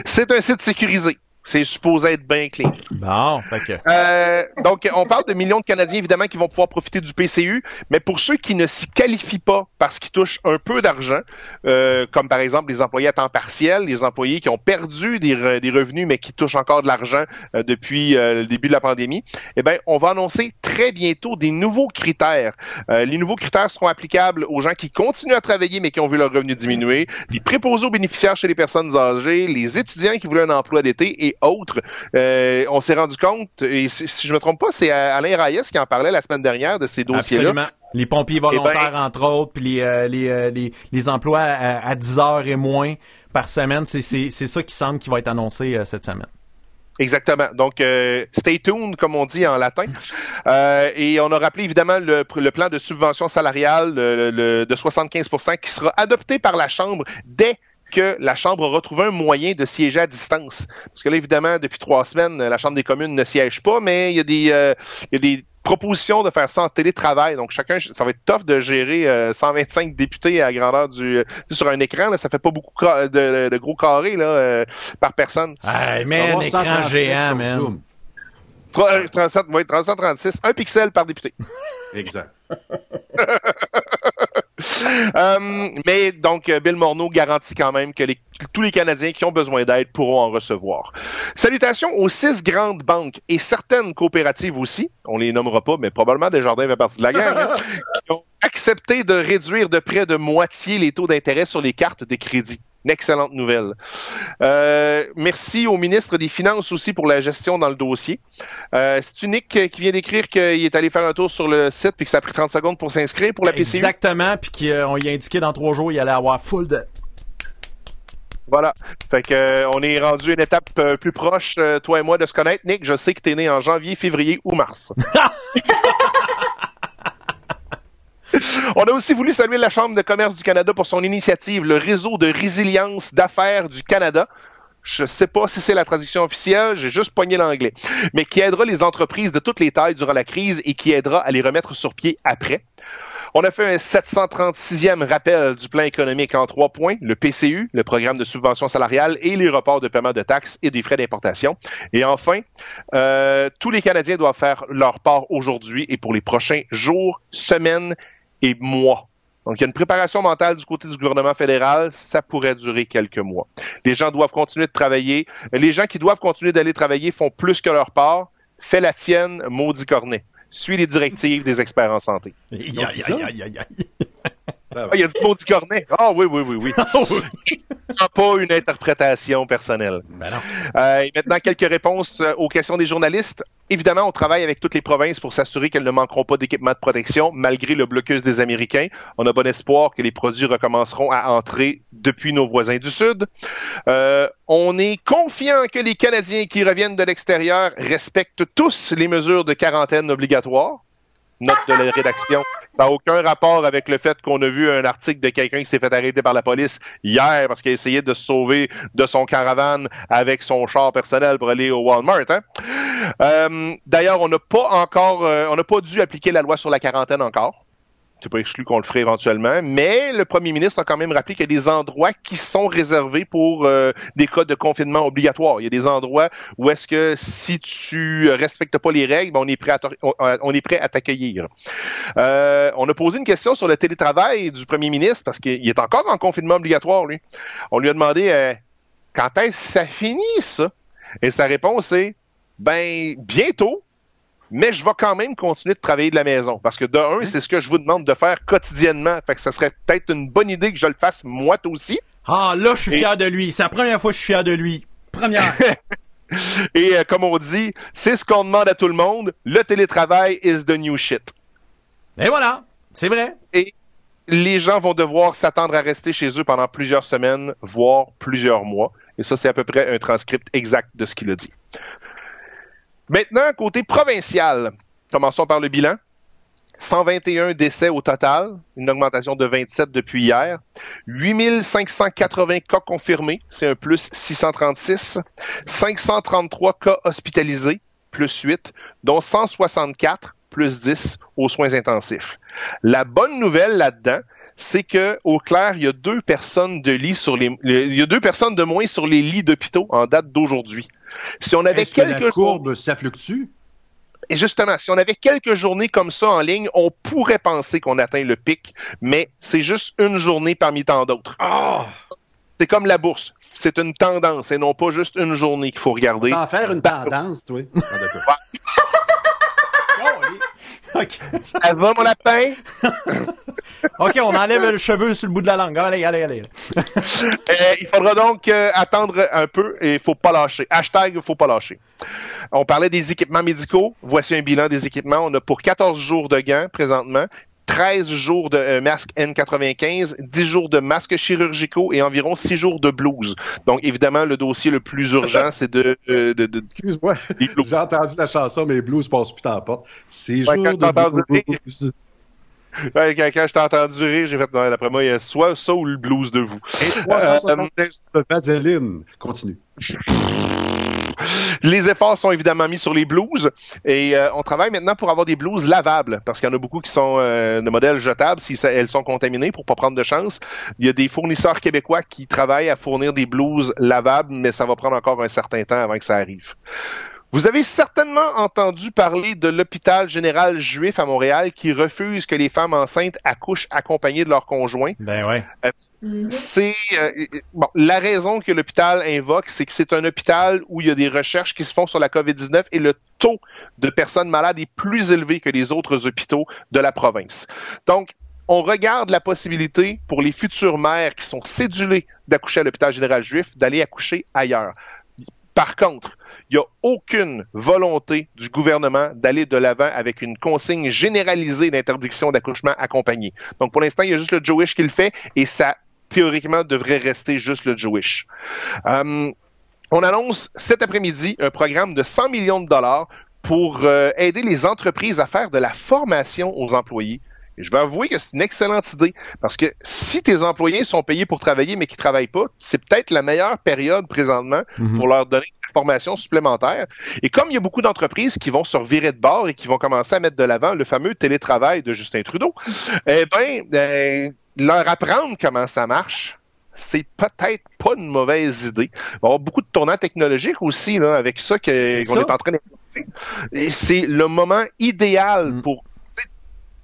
c'est un site sécurisé. C'est supposé être bien clean. Bon, que... Euh, donc, on parle de millions de Canadiens, évidemment, qui vont pouvoir profiter du PCU, mais pour ceux qui ne s'y qualifient pas parce qu'ils touchent un peu d'argent, euh, comme par exemple les employés à temps partiel, les employés qui ont perdu des, re- des revenus, mais qui touchent encore de l'argent euh, depuis euh, le début de la pandémie, eh bien, on va annoncer très bientôt des nouveaux critères. Les nouveaux critères seront applicables aux gens qui continuent à travailler, mais qui ont vu leurs revenus diminuer, les préposés aux bénéficiaires chez les personnes âgées, les étudiants qui voulaient un emploi d'été et autres. Euh, on s'est rendu compte, et si, si je me trompe pas, c'est Alain Reyes qui en parlait la semaine dernière de ces dossiers-là. Absolument. Les pompiers Eh ben- volontaires, entre autres, puis les, euh, les, euh, les, les emplois à, à 10 heures et moins par semaine, c'est ça qui semble qui va être annoncé euh, cette semaine. Exactement. Donc, euh, stay tuned, comme on dit en latin. Euh, et on a rappelé évidemment le, le plan de subvention salariale le- le- de 75% qui sera adopté par la Chambre dès que la Chambre aura trouvé un moyen de siéger à distance. Parce que là, évidemment, depuis trois semaines, la Chambre des communes ne siège pas, mais il y a des, euh, il y a des propositions de faire ça en télétravail. Donc, chacun, ça va être tough de gérer euh, 125 députés à la grandeur du euh, sur un écran. Là, ça fait pas beaucoup de, de gros carrés là, euh, par personne. Hey, man, va écran 137 géant, man. Zoom. 3, euh, 37, oui, 336, un pixel par député. Exact. (laughs) Euh, mais donc, euh, Bill Morneau garantit quand même que les- tous les Canadiens qui ont besoin d'aide pourront en recevoir. Salutations aux six grandes banques et certaines coopératives aussi, on les nommera pas, mais probablement Desjardins fait partie de la gang, hein, (laughs) qui ont accepté de réduire de près de moitié les taux d'intérêt sur les cartes de crédit. Une excellente nouvelle. Euh, merci au ministre des Finances aussi pour la gestion dans le dossier. Euh, C'est unique euh, qui vient d'écrire qu'il est allé faire un tour sur le site puis que ça a pris 30 secondes pour s'inscrire pour la PCU. Exactement, puis qu'on y a indiqué dans trois jours, il allait avoir full de... Voilà. Fait que euh, on est rendu une étape euh, plus proche, euh, toi et moi, de se connaître. Nick, je sais que t'es né en janvier, février ou mars. (laughs) (laughs) (laughs) On a aussi voulu saluer la Chambre de commerce du Canada pour son initiative, le réseau de résilience d'affaires du Canada. Je sais pas si c'est la traduction officielle, j'ai juste poigné l'anglais, mais qui aidera les entreprises de toutes les tailles durant la crise et qui aidera à les remettre sur pied après. On a fait un 736e rappel du plan économique en trois points, le PCU, le programme de subvention salariale et les reports de paiement de taxes et des frais d'importation. Et enfin, euh, tous les Canadiens doivent faire leur part aujourd'hui et pour les prochains jours, semaines et mois. Donc, il y a une préparation mentale du côté du gouvernement fédéral. Ça pourrait durer quelques mois. Les gens doivent continuer de travailler. Les gens qui doivent continuer d'aller travailler font plus que leur part. Fais la tienne, maudit cornet. Suis les directives des experts en santé. (laughs) Ah, il y a du maudit cornet. Ah oui, oui, oui, oui. (laughs) C'est pas une interprétation personnelle. Ben non. Euh, et maintenant, quelques réponses euh, aux questions des journalistes. Évidemment, on travaille avec toutes les provinces pour s'assurer qu'elles ne manqueront pas d'équipements de protection, malgré le blocus des Américains. On a bon espoir que les produits recommenceront à entrer depuis nos voisins du Sud. Euh, on est confiant que les Canadiens qui reviennent de l'extérieur respectent tous les mesures de quarantaine obligatoires. Note de la rédaction. Ça n'a aucun rapport avec le fait qu'on a vu un article de quelqu'un qui s'est fait arrêter par la police hier parce qu'il a essayé de se sauver de son caravane avec son char personnel pour aller au Walmart. Hein? Euh, D'ailleurs, on n'a pas encore, euh, on n'a pas dû appliquer la loi sur la quarantaine encore. C'est pas exclu qu'on le ferait éventuellement, mais le premier ministre a quand même rappelé qu'il y a des endroits qui sont réservés pour euh, des cas de confinement obligatoire. Il y a des endroits où est-ce que si tu respectes pas les règles, ben, on est prêt à on est prêt à t'accueillir. Euh, on a posé une question sur le télétravail du premier ministre parce qu'il est encore en confinement obligatoire lui. On lui a demandé euh, quand est-ce que ça finit ça? Et sa réponse est ben bientôt mais je vais quand même continuer de travailler de la maison. Parce que de un, c'est ce que je vous demande de faire quotidiennement. Fait que ce serait peut-être une bonne idée que je le fasse moi aussi. Ah, là, je suis fier de lui. C'est la première fois que je suis fier de lui. Première. (laughs) Et euh, comme on dit, c'est ce qu'on demande à tout le monde. Le télétravail is the new shit. Et voilà. C'est vrai. Et les gens vont devoir s'attendre à rester chez eux pendant plusieurs semaines, voire plusieurs mois. Et ça, c'est à peu près un transcript exact de ce qu'il a dit. Maintenant, côté provincial, commençons par le bilan. 121 décès au total, une augmentation de 27 depuis hier. 8580 cas confirmés, c'est un plus 636. 533 cas hospitalisés, plus 8, dont 164, plus 10 aux soins intensifs. La bonne nouvelle là-dedans, c'est que au clair, il y a deux personnes de lit sur les, il y a deux personnes de moins sur les lits d'hôpitaux en date d'aujourd'hui. Si on avait Est-ce que quelques la courbe, ça fluctue? et justement, si on avait quelques journées comme ça en ligne, on pourrait penser qu'on atteint le pic, mais c'est juste une journée parmi tant d'autres. Ah! C'est comme la bourse. C'est une tendance et non pas juste une journée qu'il faut regarder. En faire une tendance, toi. (laughs) Ça va, mon lapin? (laughs) OK, on enlève le cheveu sur le bout de la langue. Allez, allez, allez. Euh, il faudra donc euh, attendre un peu et il faut pas lâcher. Hashtag, il faut pas lâcher. On parlait des équipements médicaux. Voici un bilan des équipements. On a pour 14 jours de gants présentement. 13 jours de euh, masques N95, 10 jours de masques chirurgicaux et environ 6 jours de blues. Donc, évidemment, le dossier le plus urgent, (laughs) c'est de, de- Excuse-moi, j'ai entendu la chanson, mais blues passe plus en porte. C'est Ouais, jour quand de blues. Ouais, quand, quand je t'ai entendu rire, j'ai fait, d'après moi, il y a soit ça ou le blues de vous. Et 375 de vaseline. Continue. Les efforts sont évidemment mis sur les blues et euh, on travaille maintenant pour avoir des blues lavables parce qu'il y en a beaucoup qui sont euh, de modèles jetables si elles sont contaminées pour pas prendre de chance. Il y a des fournisseurs québécois qui travaillent à fournir des blues lavables, mais ça va prendre encore un certain temps avant que ça arrive. Vous avez certainement entendu parler de l'hôpital général juif à Montréal qui refuse que les femmes enceintes accouchent accompagnées de leur conjoint. Ben ouais. C'est euh, bon, la raison que l'hôpital invoque, c'est que c'est un hôpital où il y a des recherches qui se font sur la COVID-19 et le taux de personnes malades est plus élevé que les autres hôpitaux de la province. Donc, on regarde la possibilité pour les futures mères qui sont cédulées d'accoucher à l'hôpital général juif d'aller accoucher ailleurs. Par contre, il n'y a aucune volonté du gouvernement d'aller de l'avant avec une consigne généralisée d'interdiction d'accouchement accompagné. Donc, pour l'instant, il y a juste le Jewish qui le fait et ça théoriquement devrait rester juste le Jewish. Euh, on annonce cet après-midi un programme de 100 millions de dollars pour euh, aider les entreprises à faire de la formation aux employés. Je vais avouer que c'est une excellente idée parce que si tes employés sont payés pour travailler mais qui travaillent pas, c'est peut-être la meilleure période présentement Mhm. pour leur donner une formation supplémentaire. Et comme il y a beaucoup d'entreprises qui vont se revirer de bord et qui vont commencer à mettre de l'avant le fameux télétravail de Justin Trudeau, eh ben, euh, leur apprendre comment ça marche, c'est peut-être pas une mauvaise idée. Il va y avoir beaucoup de tournants technologiques aussi là, avec ça qu'on est en train. Et c'est le moment idéal Mm. pour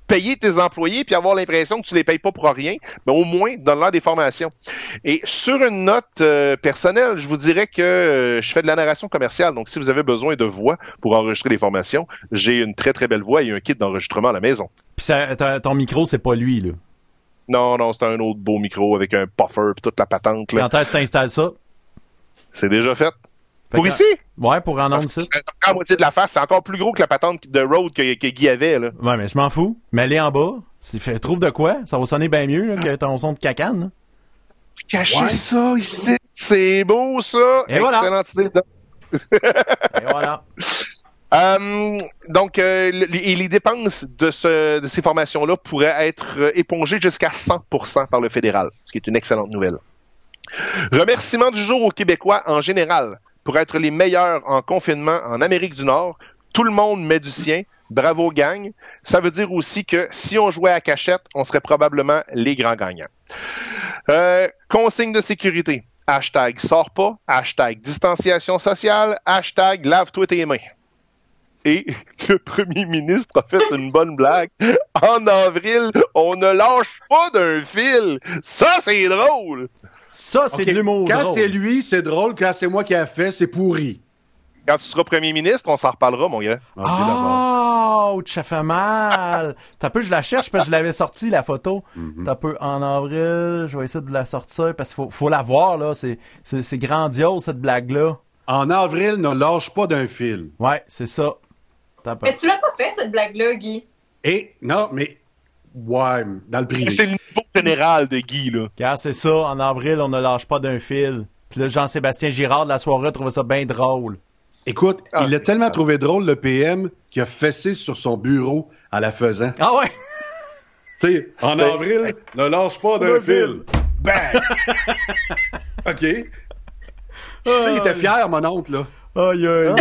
payer tes employés puis avoir l'impression que tu les payes pas pour rien, mais au moins donne-leur des formations. Et sur une note euh, personnelle, je vous dirais que euh, je fais de la narration commerciale, donc si vous avez besoin de voix pour enregistrer les formations, j'ai une très très belle voix et un kit d'enregistrement à la maison. Puis ton micro, c'est pas lui, là. Non, non, c'est un autre beau micro avec un puffer puis toute la patente. Là. Quand est-ce que t'installes ça? C'est déjà fait. Fait Pour que- ici? Ouais, pour en encore la moitié de la face, c'est encore plus gros que la patente de Road que, que Guy avait. Là. Ouais, mais je m'en fous. Mets-les en bas. Fait, trouve de quoi? Ça va sonner bien mieux là, que ton son de cacane. là. Cacher Ouais. ça ici, c'est beau ça. Et voilà. Excellente idée. Et voilà. (laughs) Euh, donc, euh, le- les, dépenses de, ce, de ces formations-là pourraient être euh, épongées jusqu'à 100% par le fédéral, ce qui est une excellente nouvelle. Remerciement du jour aux Québécois en général pour être les meilleurs en confinement en Amérique du Nord. Tout le monde met du sien. Bravo gang. Ça veut dire aussi que si on jouait à cachette, on serait probablement les grands gagnants. Euh, consigne de sécurité. Hashtag sors pas. Hashtag distanciation sociale. Hashtag lave-toi tes mains. Et (laughs) le premier ministre a fait une bonne blague. En avril, on ne lâche pas d'un fil. Ça, c'est drôle. Ça, c'est Ok, de l'humour. Quand c'est lui, c'est drôle. Quand c'est moi qui a fait, c'est pourri. Quand tu seras premier ministre, on s'en reparlera, mon gars. Oh, ça fait mal. (laughs) T'as peu, je la cherche parce que je l'avais sorti la photo. Mhm. T'as peu en avril, je vais essayer de la sortir parce qu'il faut, faut la voir là. C'est, grandiose cette blague là. En avril, ne lâche pas d'un fil. Ouais, c'est ça. Mais tu l'as pas fait, cette blague-là, Guy. Et, non, mais, ouais, dans le privé. C'est le niveau général de Guy, là. Regarde, c'est ça. En avril, on ne lâche pas d'un fil. Puis là, Jean-Sébastien Girard de la soirée trouvait ça bien drôle. Écoute, Ah, il l'a c'est tellement trouvé drôle, le PM, qu'il a fessé sur son bureau en la faisant. Ah ouais? (laughs) Tu sais, en avril, ne lâche pas d'un fil. Bang! (laughs) OK. Il était fier, mon oncle, là. Aïe, aïe.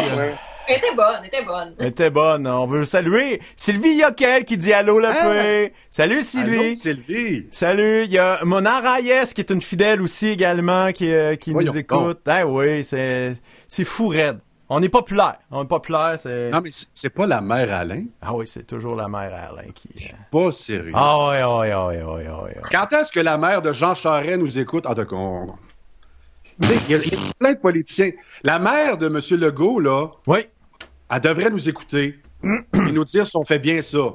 Elle était bonne, elle était bonne. Elle était bonne. On veut saluer Sylvie Yoquel qui dit allô le Ah. Salut Allô, Sylvie. Sylvie. Salut. Il y a Mona Reyes qui est une fidèle aussi également qui, euh, qui nous écoute. Ah oui, c'est c'est fou raide. On est populaire. On est populaire, c'est. Non, mais c'est pas la mère Alain. Ah oui, c'est toujours la mère Alain qui. euh, Pas sérieux. Ah ouais, ouais, ouais, ouais, ouais, ouais. Quand est-ce que la mère de Jean Charest nous écoute? En tout cas, on- il y, a- il y a plein de politiciens. La mère de M. Legault, là, Oui. Elle devrait nous écouter et nous dire si on fait bien ça.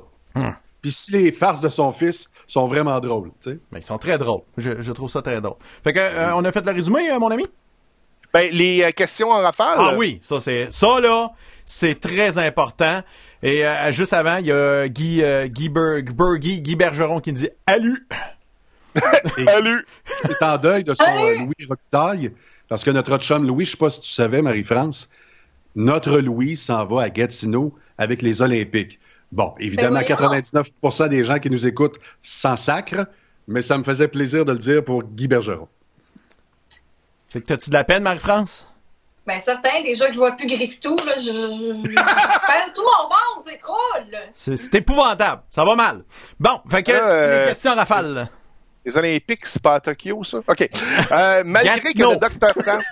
Puis si les farces de son fils sont vraiment drôles, tu sais. Mais ils sont très drôles. Je, je trouve ça très drôle. Fait que, euh, on a fait le résumé, euh, mon ami? Ben, les euh, questions en rafale. Ah oui, ça c'est ça là, c'est très important. Et euh, juste avant, il y a Guy euh, Guy, Ber- Guy Bergeron qui dit Alu. Salut. (laughs) Il est en deuil de son euh, Louis Robitaille, parce que notre autre chum Louis, je sais pas si tu savais, Marie-France, notre Louis s'en va à Gatineau avec les Olympiques. Bon, évidemment, Ben voyons. 99% des gens qui nous écoutent s'en sacrent, mais ça me faisait plaisir de le dire pour Guy Bergeron. Fait que t'as-tu de la peine, Marie-France? Ben, certain, déjà que je vois plus Griffe-Tout, là, je, je, je- je perds tout mon monde, c'est cool. C'est, épouvantable. Ça va mal. Bon, fait que Euh, les questions rafales. Les Olympiques, c'est pas à Tokyo, ça? OK. Euh, malgré que le docteur Tam... (laughs)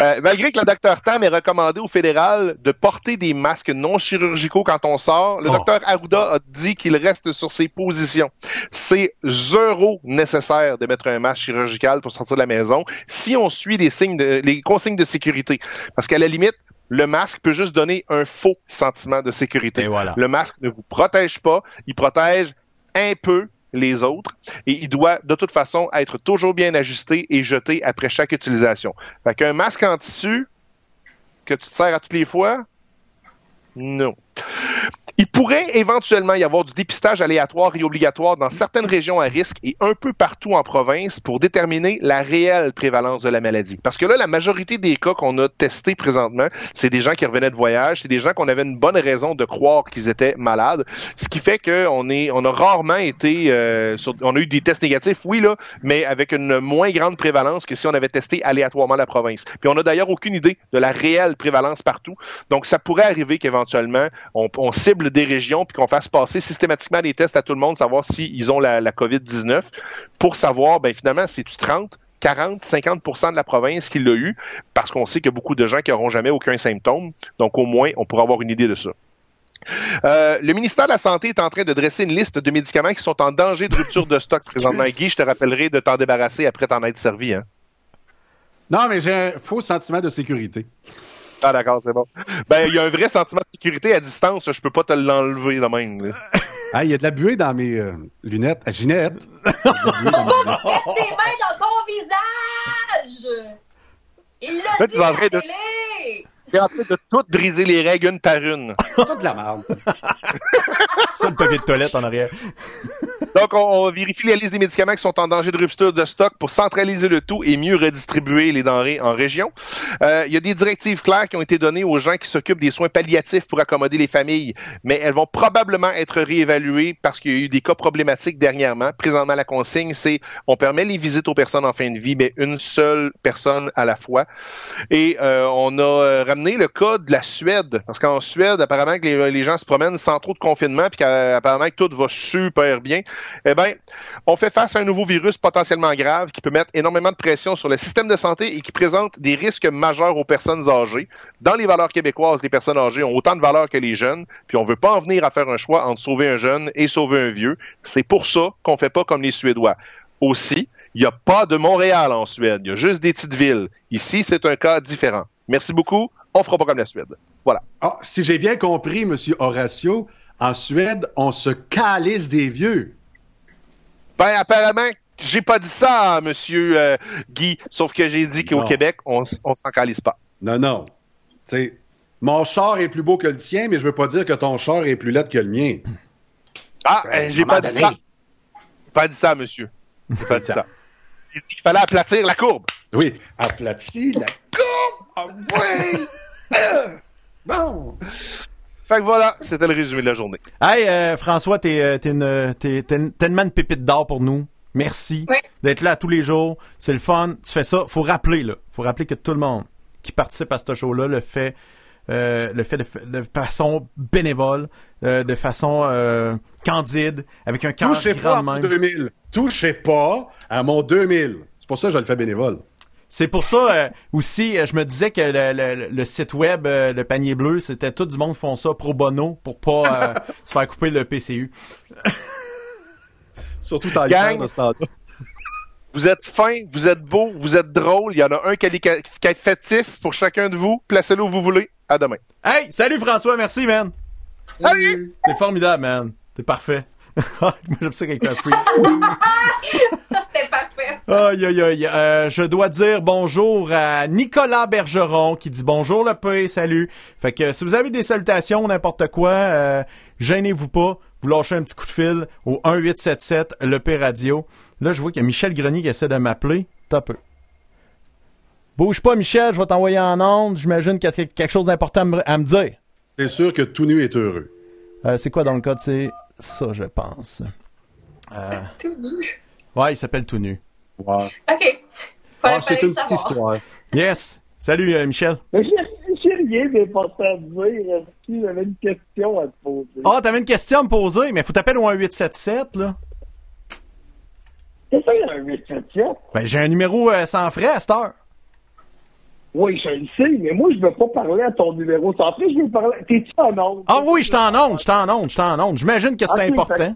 Euh, malgré que le docteur Tam est recommandé au fédéral de porter des masques non chirurgicaux quand on sort, le Oh. docteur Arruda a dit qu'il reste sur ses positions. C'est zéro nécessaire de mettre un masque chirurgical pour sortir de la maison si on suit les signes de, les consignes de sécurité. Parce qu'à la limite, le masque peut juste donner un faux sentiment de sécurité. Et voilà. Le masque ne vous protège pas, il protège un peu les autres et il doit de toute façon être toujours bien ajusté et jeté après chaque utilisation. Fait qu'un masque en tissu que tu te sers à toutes les fois, non. Pourrait éventuellement y avoir du dépistage aléatoire et obligatoire dans certaines régions à risque et un peu partout en province pour déterminer la réelle prévalence de la maladie. Parce que là, la majorité des cas qu'on a testés présentement, c'est des gens qui revenaient de voyage, c'est des gens qu'on avait une bonne raison de croire qu'ils étaient malades, ce qui fait qu'on est, on a rarement été, euh, on a eu des tests négatifs, oui là, mais avec une moins grande prévalence que si on avait testé aléatoirement la province. Puis on n'a d'ailleurs aucune idée de la réelle prévalence partout. Donc ça pourrait arriver qu'éventuellement on, on cible des régions puis qu'on fasse passer systématiquement des tests à tout le monde, savoir s'ils ont la, la COVID-19 pour savoir, ben finalement, c'est-tu 30, 40, 50 de la province qui l'a eu, parce qu'on sait qu'il y a beaucoup de gens qui n'auront jamais aucun symptôme. Donc, au moins, on pourra avoir une idée de ça. Euh, le ministère de la Santé est en train de dresser une liste de médicaments qui sont en danger de rupture de stock présentement. Guy, je te rappellerai de t'en débarrasser après t'en être servi. Hein? Non, mais j'ai un faux sentiment de sécurité. Ah d'accord, c'est bon. Ben, il y a un vrai sentiment de sécurité à distance. Je peux pas te l'enlever de même. là. (laughs) Ah, il y a de la buée dans mes euh, lunettes. À Ginette. (laughs) Il y a de la buée dans mes lunettes. Mets tes mains dans ton visage! Il l'a dit à en la train de- télé! T'es en train de tout briser les règles une par une. (laughs) Toute de la merde. (laughs) ça. Ça, le papier de toilette en arrière. Donc, on, on vérifie la liste des médicaments qui sont en danger de rupture de stock pour centraliser le tout et mieux redistribuer les denrées en région. Euh, il y a des directives claires qui ont été données aux gens qui s'occupent des soins palliatifs pour accommoder les familles, mais elles vont probablement être réévaluées parce qu'il y a eu des cas problématiques dernièrement. Présentement, la consigne, c'est on permet les visites aux personnes en fin de vie, mais une seule personne à la fois. Et euh, on a euh, ramené le cas de la Suède, parce qu'en Suède, apparemment que les, gens se promènent sans trop de confinement, puis qu'apparemment que tout va super bien. Eh bien, on fait face à un nouveau virus potentiellement grave qui peut mettre énormément de pression sur le système de santé et qui présente des risques majeurs aux personnes âgées. Dans les valeurs québécoises, les personnes âgées ont autant de valeurs que les jeunes, puis on veut pas en venir à faire un choix entre sauver un jeune et sauver un vieux. C'est pour ça qu'on fait pas comme les Suédois. Aussi, il n'y a pas de Montréal en Suède, il y a juste des petites villes. Ici, c'est un cas différent. Merci beaucoup. On fera pas comme la Suède. Voilà. Ah, si j'ai bien compris, Monsieur Horatio, en Suède, on se calisse des vieux. Ben, apparemment, j'ai pas dit ça, monsieur euh, Guy, sauf que j'ai dit qu'au. Québec, on, on s'en calisse pas. Non, non. Mon char est plus beau que le tien, mais je veux pas dire que ton char est plus laid que le mien. Ah, euh, j'ai pas dit ça. Pas dit ça, monsieur. J'ai pas dit ça. Qu'il fallait aplatir la courbe. Oui, aplati la courbe. Ah ouais. (coughs) Bon. Fait que voilà, c'était le résumé de la journée. Hey, euh, François, t'es, euh, t'es, une, tellement une pépite d'or pour nous. Merci Oui. d'être là tous les jours. C'est le fun. Tu fais ça. Faut rappeler, là. Faut rappeler que tout le monde qui participe à ce show-là le fait, euh, le fait de, de façon bénévole, euh, de façon euh, candide, avec un cœur Touchez pas à de mon même. 2000. Touchez pas à mon 2000. C'est pour ça que je le fais bénévole. C'est pour ça euh, aussi, euh, je me disais que le, le- le site web, euh, le panier bleu, c'était tout du monde font ça pro bono pour pas euh, se faire couper le PCU. (laughs) Surtout dans Gang. de ce temps-là. Vous êtes fin, vous êtes beau, vous êtes drôle. Il y en a un qualificatif pour chacun de vous. Placez-le où vous voulez. À demain. Hey, salut François, merci man. Salut. T'es formidable, man. T'es parfait. (laughs) Moi, j'aime ça quelqu'un freeze. (laughs) Ça, c'était parfait, ça. Aïe, aïe, aïe. Euh, je dois dire bonjour à Nicolas Bergeron qui dit bonjour le P, salut. Fait que si vous avez des salutations, n'importe quoi, euh, gênez-vous pas. Vous lâchez un petit coup de fil au 1877 le P Radio. Là, je vois qu'il y a Michel Grenier qui essaie de m'appeler. T'as peu. Bouge pas, Michel, je vais t'envoyer en onde. J'imagine qu'il y a quelque chose d'important à me- à me dire. C'est sûr que tout nu est heureux. Euh, c'est quoi dans le code? C'est ça, je pense. Euh, Tout nu. Ouais, il s'appelle Tout Nu. Ouais. OK. Ah, c'est une petite histoire. Yes! Salut, euh, Michel. J'ai rien d'important à te dire. J'avais une question à te poser? Ah, t'avais une question à me poser, mais faut t'appeler au 1877, là. C'est ça, un 877? Ben, j'ai un numéro euh, sans frais à cette heure. Oui, je le sais, mais moi, je veux pas parler à ton numéro. En fait, je veux parler. T'es-tu en onde? Ah oui, je t'en onde, je t'en onde, je t'en onde. J'imagine que c'est important.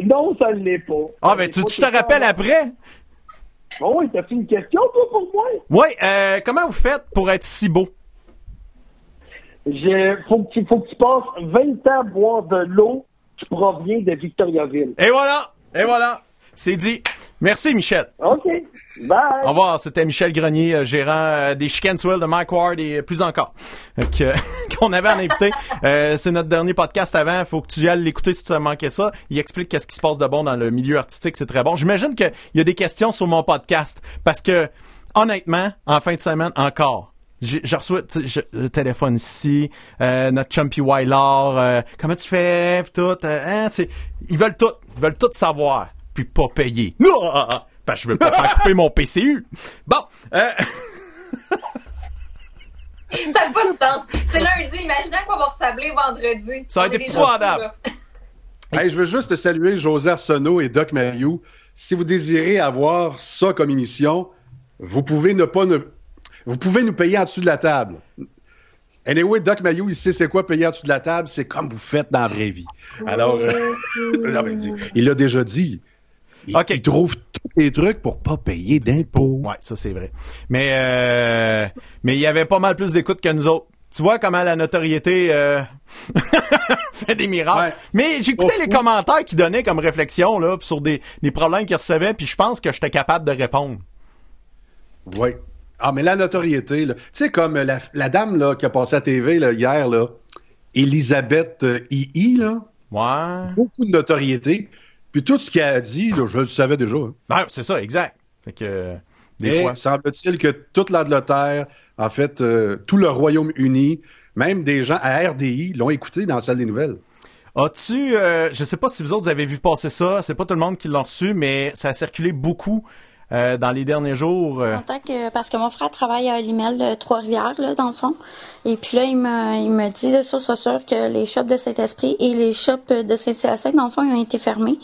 Non, ça ne l'est pas. Ah, ben, tu, tu te rappelles après? Bon, oui, t'as fait une question, toi, pour moi? Oui, euh, comment vous faites pour être si beau? Je, faut que tu, faut que tu passes 20 ans à boire de l'eau qui provient de Victoriaville. Et voilà! Et voilà! C'est dit. Merci, Michel. OK. Bye. Au revoir, c'était Michel Grenier, euh, gérant euh, des Chicken Swell de Mike Ward et plus encore. Euh, (laughs) qu'on avait en invité. Euh, c'est notre dernier podcast avant. Faut que tu y ailles l'écouter si tu as manqué ça. Il explique qu'est-ce qui se passe de bon dans le milieu artistique. C'est très bon. J'imagine qu'il y a des questions sur mon podcast parce que, honnêtement, en fin de semaine, encore. Tu sais, je- le téléphone ici, euh, notre Chumpy Wylar, euh, comment tu fais, tout, euh, hein, ils veulent tout, ils veulent tout savoir, puis pas payer. Non, (laughs) parce que je veux pas faire couper mon PCU. Bon, euh, (laughs) Ça n'a pas de sens. C'est lundi. Imaginez à quoi va ressembler vendredi. Ça va On être est déjà épouvantable. Hey, je veux juste saluer José Arsenault et Doc Mayou. Si vous désirez avoir ça comme émission, vous pouvez ne pas ne... vous pouvez nous payer en dessous de la table. Anyway, Doc Mayou, il sait c'est quoi payer en dessous de la table, c'est comme vous faites dans la vraie vie. Alors, euh, (laughs) non, mais il- il l'a déjà dit. Il, OK. il trouve tous les trucs pour pas payer d'impôts. Ouais, ça c'est vrai. Mais euh, mais il y avait pas mal plus d'écoute que nous autres. Tu vois comment la notoriété euh, (laughs) fait des miracles. Ouais. Mais j'écoutais les commentaires qu'ils donnaient comme réflexion là sur des, des problèmes qu'ils recevaient, puis je pense que j'étais capable de répondre. Oui. Ah, mais la notoriété, là. Tu sais, comme la, la dame là, qui a passé à TV là, hier, là, Elisabeth euh, II, là, Ouais. beaucoup de notoriété. Puis tout ce qu'elle a dit, là, je le savais déjà. hein. Ouais, c'est ça, exact. Fait que euh, des fois. semble-t-il que toute l'Angleterre, en fait, euh, tout le Royaume-Uni, même des gens à RDI l'ont écouté dans la salle des nouvelles. As-tu, euh, je sais pas si vous autres avez vu passer ça, c'est pas tout le monde qui l'a reçu, mais ça a circulé beaucoup euh, dans les derniers jours. euh. En tant que, parce que mon frère travaille à l'email de Trois-Rivières, là, dans le fond. Et puis là, il me, il me dit, là, sûr, sûr, que les shops de Saint-Esprit et les shops de Saint-Hyacinthe, dans le fond, ils ont été fermés.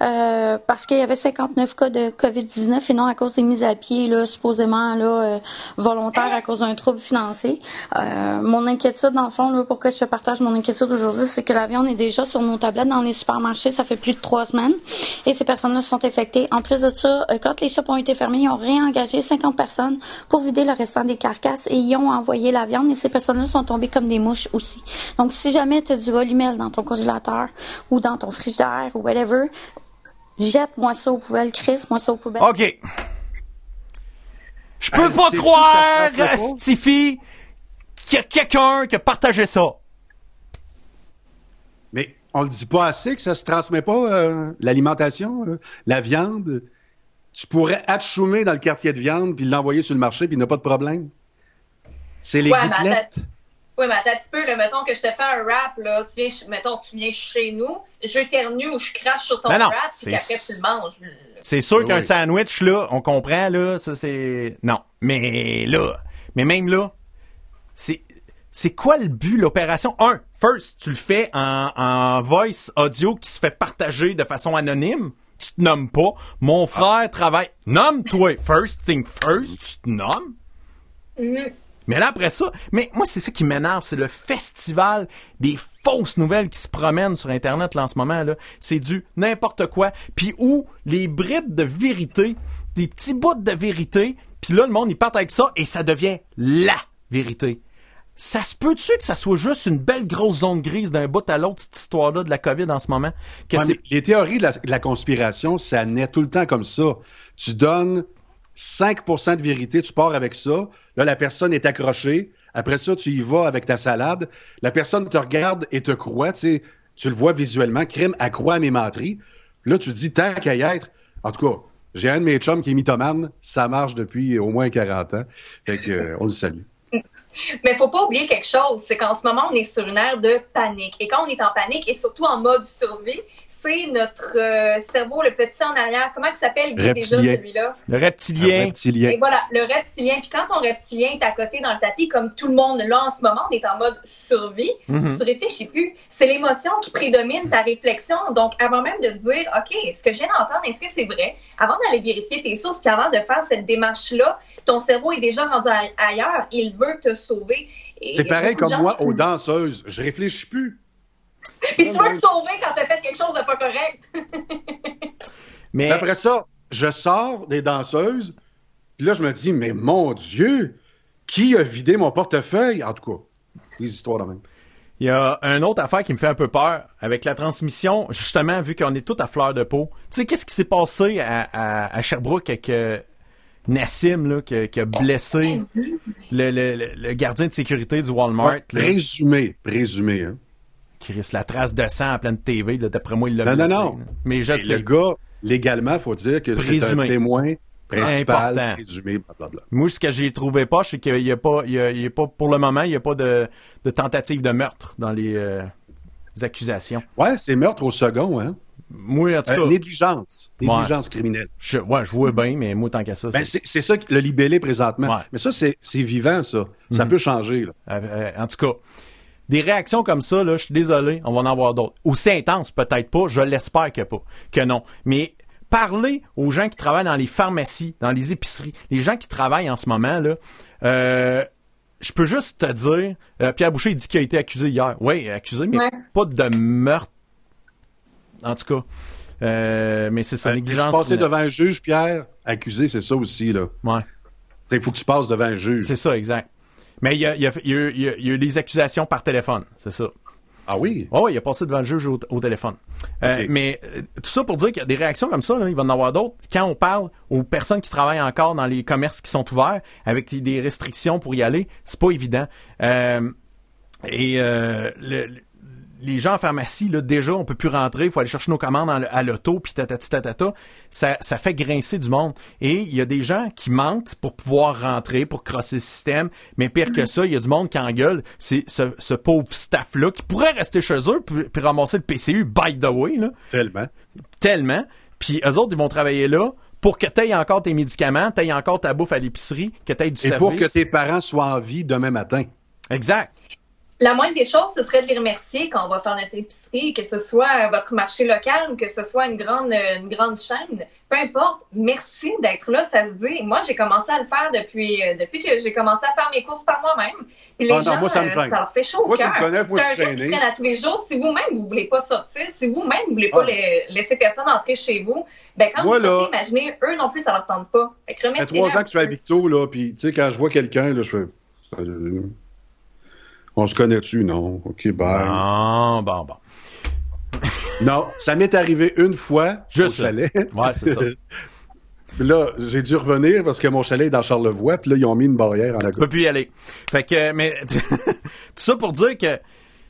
Euh, parce qu'il y avait 59 cas de COVID-19 et non à cause des mises à pied, là, supposément, là, euh, volontaires à cause d'un trouble financier. Euh, mon inquiétude, dans le fond, là, pourquoi je te partage mon inquiétude aujourd'hui, c'est que la viande est déjà sur nos tablettes dans les supermarchés. Ça fait plus de trois semaines. Et ces personnes-là sont infectées. En plus de ça, euh, quand les shops ont été fermés, ils ont réengagé 50 personnes pour vider le restant des carcasses et ils ont envoyé la viande et ces personnes-là sont tombées comme des mouches aussi. Donc, si jamais tu as du volumel dans ton congélateur ou dans ton frigidaire ou whatever, jette-moi ça aux poubelles, Chris, moi ça aux poubelles. OK. Je peux pas croire? Stiffy, qu'il y a quelqu'un qui a partagé ça. Mais on le dit pas assez que ça se transmet pas, euh, l'alimentation, euh, la viande. Tu pourrais atchoumer dans le quartier de viande puis l'envoyer sur le marché puis il n'y a pas de problème? C'est les Ouais, gouttelettes. Oui, mais attends un petit peu, là, mettons que je te fais un rap, là, tu viens, mettons, tu viens chez nous, je t'ernue ou je crache sur ton Non, non, rap, puis qu'après tu le manges. C'est sûr Oui, qu'un sandwich, là, on comprend, là, ça c'est... Non. Mais là, mais même là, c'est... C'est quoi le but, l'opération? Un, first, tu le fais en, en voice audio qui se fait partager de façon anonyme? Tu te nommes pas. Mon frère travaille. Nomme-toi. First thing first, tu te nommes. Mais là, après ça, mais moi, c'est ça qui m'énerve, c'est le festival des fausses nouvelles qui se promènent sur Internet là, en ce moment. là. C'est du n'importe quoi. Puis où les bribes de vérité, des petits bouts de vérité, puis là, le monde, ils partent avec ça et ça devient LA vérité. Ça se peut-tu que ça soit juste une belle grosse zone grise d'un bout à l'autre, cette histoire-là de la COVID en ce moment? Ouais, mais les théories de la, de la conspiration, ça naît tout le temps comme ça. Tu donnes 5% de vérité, tu pars avec ça. Là, la personne est accrochée. Après ça, tu y vas avec ta salade. La personne te regarde et te croit. Tu, sais, tu le vois visuellement. Crime accroît à mes menteries. Là, tu te dis, tant qu'à y être. En tout cas, j'ai un de mes chums qui est mythomane. Ça marche depuis au moins 40 ans. Fait que, euh, on le salue. Mais faut pas oublier quelque chose, c'est qu'en ce moment, on est sur une ère de panique. Et quand on est en panique, et surtout en mode survie, c'est notre euh, cerveau, le petit en arrière. Comment il s'appelle Guy, déjà Reptilien. celui-là? le reptilien. reptilien. Et voilà, le reptilien. Puis quand ton reptilien est à côté dans le tapis, comme tout le monde là en ce moment, on est en mode survie, Mhm. tu réfléchis plus. C'est l'émotion qui prédomine ta réflexion. Donc, avant même de te dire, OK, ce que je viens d'entendre, est-ce que c'est vrai? Avant d'aller vérifier tes sources, puis avant de faire cette démarche-là, ton cerveau est déjà rendu a- ailleurs. Il veut te sauver. C'est pareil comme moi qui- aux danseuses. Je réfléchis plus. Puis tu veux te sauver quand t'as fait quelque chose de pas correct. (laughs) Mais Après ça, je sors des danseuses. Puis là, je me dis, mais mon Dieu, qui a vidé mon portefeuille? En tout cas, des histoires de même. Il y a une autre affaire qui me fait un peu peur avec la transmission, justement, vu qu'on est tout à fleur de peau. Tu sais, qu'est-ce qui s'est passé à, à, à Sherbrooke avec euh, Nassim, là, qui, a- qui a blessé le, le- le- gardien de sécurité du Walmart, Ouais, présumé, présumé. Hein. qui risque la trace de sang en pleine TV, là, d'après moi, il l'a Non, non, blessé. non. là. Mais je Et sais. le gars, légalement, faut dire que c'est un témoin principal, Important. présumé, blablabla. Moi, ce que j'ai trouvé pas, c'est qu'il y a pas, il y a, il y a pas, pour le moment, il n'y a pas de, de tentative de meurtre dans les, euh, les accusations. Ouais, c'est meurtre au second, hein. Moi, en tout cas, Euh, négligence. Ouais. Négligence criminelle. je, ouais, je vois bien, mais moi, tant qu'à ça, Ben, c'est- ça que le libellé présentement. Ouais. Mais ça, c'est vivant, ça. Ça Mhm. peut changer, là. Euh, euh, en tout cas, des réactions comme ça, là, je suis désolé, on va en avoir d'autres. Aussi intenses, peut-être pas, je l'espère que pas, que non. Mais parler aux gens qui travaillent dans les pharmacies, dans les épiceries, les gens qui travaillent en ce moment, là, euh, je peux juste te dire, euh, Pierre Boucher il dit qu'il a été accusé hier. Oui, accusé, mais Ouais. pas de meurtre. En tout cas. Euh, mais c'est ça, Euh, Tu négligence. passer criminelle. devant un juge, Pierre, accusé, c'est ça aussi, là. Ouais. Il faut que tu passes devant un juge. C'est ça, exact. Mais il y a, y, a, y a- y a- eu des accusations par téléphone, c'est ça. Ah oui? Oh, il a passé devant le juge au, au téléphone. Euh. Mais tout ça pour dire qu'il y a des réactions comme ça, là, il va en avoir d'autres. Quand on parle aux personnes qui travaillent encore dans les commerces qui sont ouverts, avec des- restrictions pour y aller, c'est pas évident. Euh, et euh, le- les gens en pharmacie, là, déjà, on peut plus rentrer, il faut aller chercher nos commandes en- à l'auto, puis tatati tatata. Ça, ça fait grincer du monde. Et il y a des gens qui mentent pour pouvoir rentrer, pour crosser le système. Mais pire que ça, il y a du monde qui engueule. C'est ce, ce pauvre staff-là qui pourrait rester chez eux puis, puis ramasser le PCU, by the way, là, Tellement. tellement. Puis eux autres, ils vont travailler là pour que tu aies encore tes médicaments, tu aies encore ta bouffe à l'épicerie, que tu aies du Et service. pour que tes parents soient en vie demain matin. Exact. La moindre des choses, ce serait de les remercier quand on va faire notre épicerie, que ce soit euh, votre marché local ou que ce soit une grande, euh, une grande chaîne. Peu importe, merci d'être là, ça se dit. Moi, j'ai commencé à le faire depuis, euh, depuis que j'ai commencé à faire mes courses par moi-même. Puis les Ah non, gens, moi, ça me euh, ça leur fait chaud au cœur. C'est un risque qu'ils prennent à tous les jours. Si vous-même, vous voulez pas sortir, si vous-même, vous voulez pas les- laisser personne entrer chez vous, ben quand Moi, vous sortez, là, imaginez, eux non plus, ça leur tente pas. Fait que Ça fait remerciez-les trois ans que je suis à. Victo, là, puis tu sais, quand je vois quelqu'un, là, je fais. On se connaît-tu? Non. OK, bye. Ah, bon, bon. Non, ça m'est arrivé une fois Juste au chalet. Ouais, c'est ça. (laughs) là, j'ai dû revenir parce que mon chalet est dans Charlevoix, puis là, ils ont mis une barrière en Tu peux plus y aller. Fait que, mais (laughs) tout ça pour dire que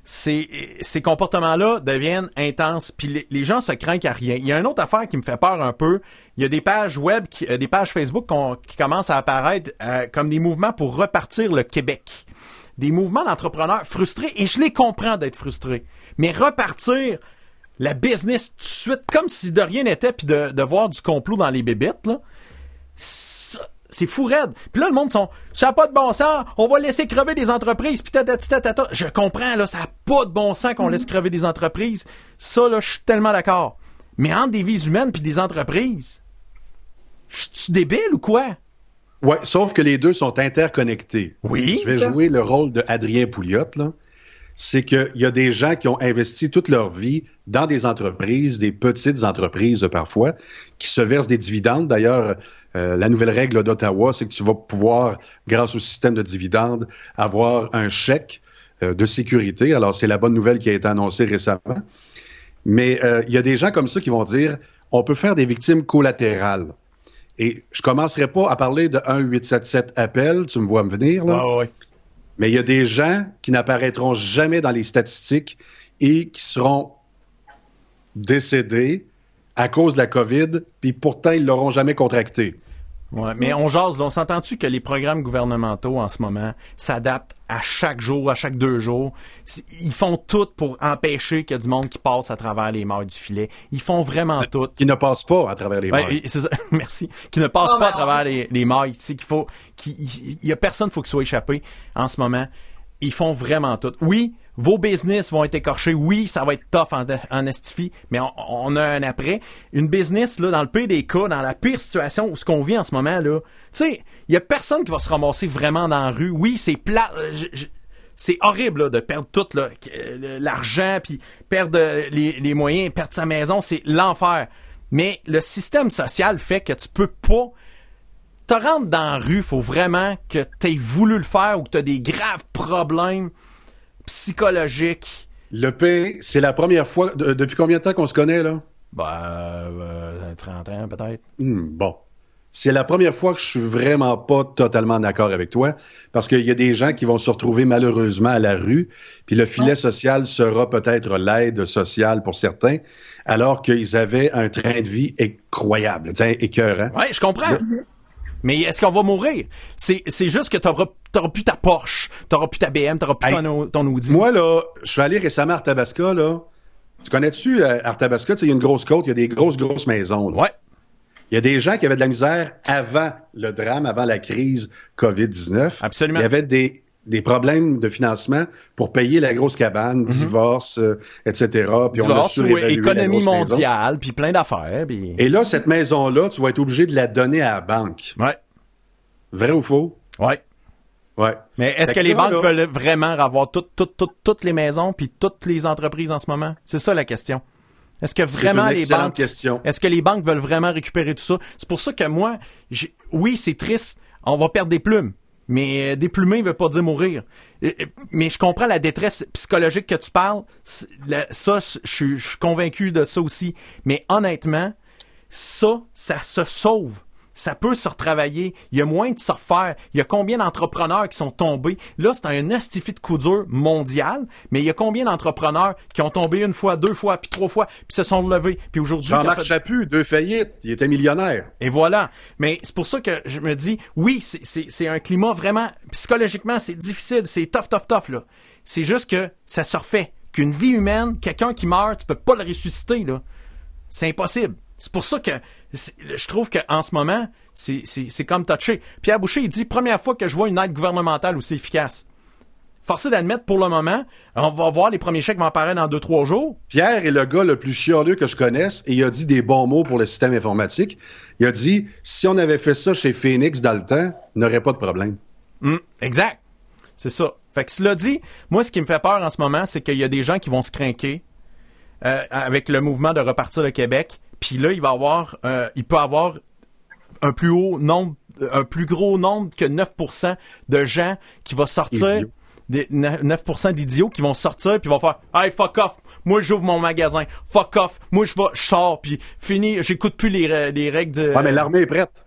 ces, ces comportements-là deviennent intenses, puis les, les gens se craignent à rien. Il y a une autre affaire qui me fait peur un peu. Il y a des pages web, qui, euh, des pages Facebook qui commencent à apparaître euh, comme des mouvements pour repartir le Québec. Des mouvements d'entrepreneurs frustrés, et je les comprends d'être frustrés. Mais repartir la business tout de suite, comme si de rien n'était, puis de, de voir du complot dans les bébites, là, c'est fou raide. Puis là, le monde sont, ça n'a pas de bon sens, on va laisser crever des entreprises, puis tatata. Je comprends, là, ça n'a pas de bon sens qu'on laisse crever des entreprises. Ça, là, je suis tellement d'accord. Mais entre des vies humaines puis des entreprises, je suis débile ou quoi? Ouais, sauf que les deux sont interconnectés. Oui. Je vais jouer le rôle de Adrien Pouliot, là. C'est qu'il y a des gens qui ont investi toute leur vie dans des entreprises, des petites entreprises parfois, qui se versent des dividendes. D'ailleurs, euh, la nouvelle règle d'Ottawa, c'est que tu vas pouvoir, grâce au système de dividendes, avoir un chèque euh, de sécurité. Alors, c'est la bonne nouvelle qui a été annoncée récemment. Mais euh, il y a des gens comme ça qui vont dire, on peut faire des victimes collatérales. Et je commencerai pas à parler de 1-877 appel, tu me vois me venir, là. Ouais, ouais. Mais il y a des gens qui n'apparaîtront jamais dans les statistiques et qui seront décédés à cause de la COVID, puis pourtant, ils l'auront jamais contracté. Ouais, mais on jase, là, on s'entend-tu que les programmes gouvernementaux en ce moment s'adaptent à chaque jour, à chaque deux jours? Ils font tout pour empêcher qu'il y ait du monde qui passe à travers les mailles du filet. Ils font vraiment tout. Qui ne passent pas à travers les mailles. ça. (laughs) Merci. Qui ne passe Oh, pas à ben, travers les, les mailles. Tu sais, qu'il faut, qu'il il y a personne faut qu'il soit échappé en ce moment. Ils font vraiment tout. Oui, vos business vont être écorchés. Oui, ça va être tough en, en estifie, mais on, a un après. Une business, là, dans le pire des cas, dans la pire situation où ce qu'on vit en ce moment, là, tu sais, il y a personne qui va se ramasser vraiment dans la rue. Oui, c'est plat. euh, c'est horrible de perdre tout euh, l'argent, puis perdre euh, les, moyens, perdre sa maison, c'est l'enfer. Mais le système social fait que tu peux pas te rendre dans la rue, faut vraiment que tu voulu le faire ou que tu as des graves problèmes psychologique. Le P, c'est la première fois. de- depuis combien de temps qu'on se connaît, là? Ben, euh, 30 ans peut-être. Hmm, bon. C'est la première fois que je suis vraiment pas totalement d'accord avec toi, parce qu'il y a des gens qui vont se retrouver malheureusement à la rue, puis le filet social sera peut-être l'aide sociale pour certains, alors qu'ils avaient un train de vie incroyable, tiens, écœurant. Ouais, je comprends. Mais est-ce qu'on va mourir? C'est, c'est juste que t'auras, t'auras plus ta Porsche, t'auras plus ta BM, t'auras plus Hey, ton, ton Audi. Moi, là, je suis allé récemment à Arthabasca, là. Tu connais-tu euh, Arthabasca? Il y a une grosse côte, il y a des grosses, grosses maisons. là. Ouais. Il y a des gens qui avaient de la misère avant le drame, avant la crise COVID-19. Absolument. Il y avait des, des problèmes de financement pour payer la grosse cabane, divorce, euh, etc. Puis on a. Divorce ou surévalué la économie mondiale, puis plein d'affaires. Et là, cette maison-là, tu vas être obligé de la donner à la banque. Ouais. Vrai ou faux? Ouais. Ouais. Mais est-ce que que les là, banques là- veulent vraiment avoir toutes, toutes, toutes, toutes les maisons puis toutes les entreprises en ce moment? C'est ça la question. Est-ce que vraiment les banques. Est-ce que les banques veulent vraiment récupérer tout ça? C'est pour ça que moi, oui, c'est triste, on va perdre des plumes, mais euh, des plumés veut pas dire mourir. Mais je comprends la détresse psychologique que tu parles. Ça, je suis convaincu de ça aussi. Mais honnêtement, ça, ça se sauve. Ça peut se retravailler. Il y a moins de se refaire. Il y a combien d'entrepreneurs qui sont tombés? Là, c'est un astifi de coup dur mondial, mais il y a combien d'entrepreneurs qui ont tombé une fois, deux fois, puis trois fois, puis se sont relevés, puis aujourd'hui... Jean-Marc fait- Chaput, deux faillites, il était millionnaire. et voilà. Mais c'est pour ça que je me dis, oui, c'est- un climat vraiment, psychologiquement, c'est difficile, c'est tough, tough, tough, là. C'est juste que ça se refait. Qu'une vie humaine, quelqu'un qui meurt, tu peux pas le ressusciter, là. C'est impossible. C'est pour ça que je trouve qu'en ce moment, c'est- comme touché. Pierre Boucher, il dit, première fois que je vois une aide gouvernementale aussi efficace. Forcé d'admettre, pour le moment, on va voir les premiers chèques vont apparaître dans deux, trois jours. Pierre est le gars le plus chialeux que je connaisse et il a dit des bons mots pour le système informatique. Il a dit si on avait fait ça chez Phoenix dans le temps, il n'aurait pas de problème. Hum, exact. C'est ça. Fait que cela dit, moi, ce qui me fait peur en ce moment, c'est qu'il y a des gens qui vont se craquer euh, avec le mouvement de repartir le Québec. Puis là, il va avoir, euh, il peut avoir un plus haut nombre, un plus gros nombre que 9% de gens qui vont sortir. Idiots. Des 9% d'idiots qui vont sortir puis vont faire Hey fuck off, moi j'ouvre mon magasin, fuck off, moi je vais, je sors puis fini, j'écoute plus les, les règles de Ah, mais l'armée est prête.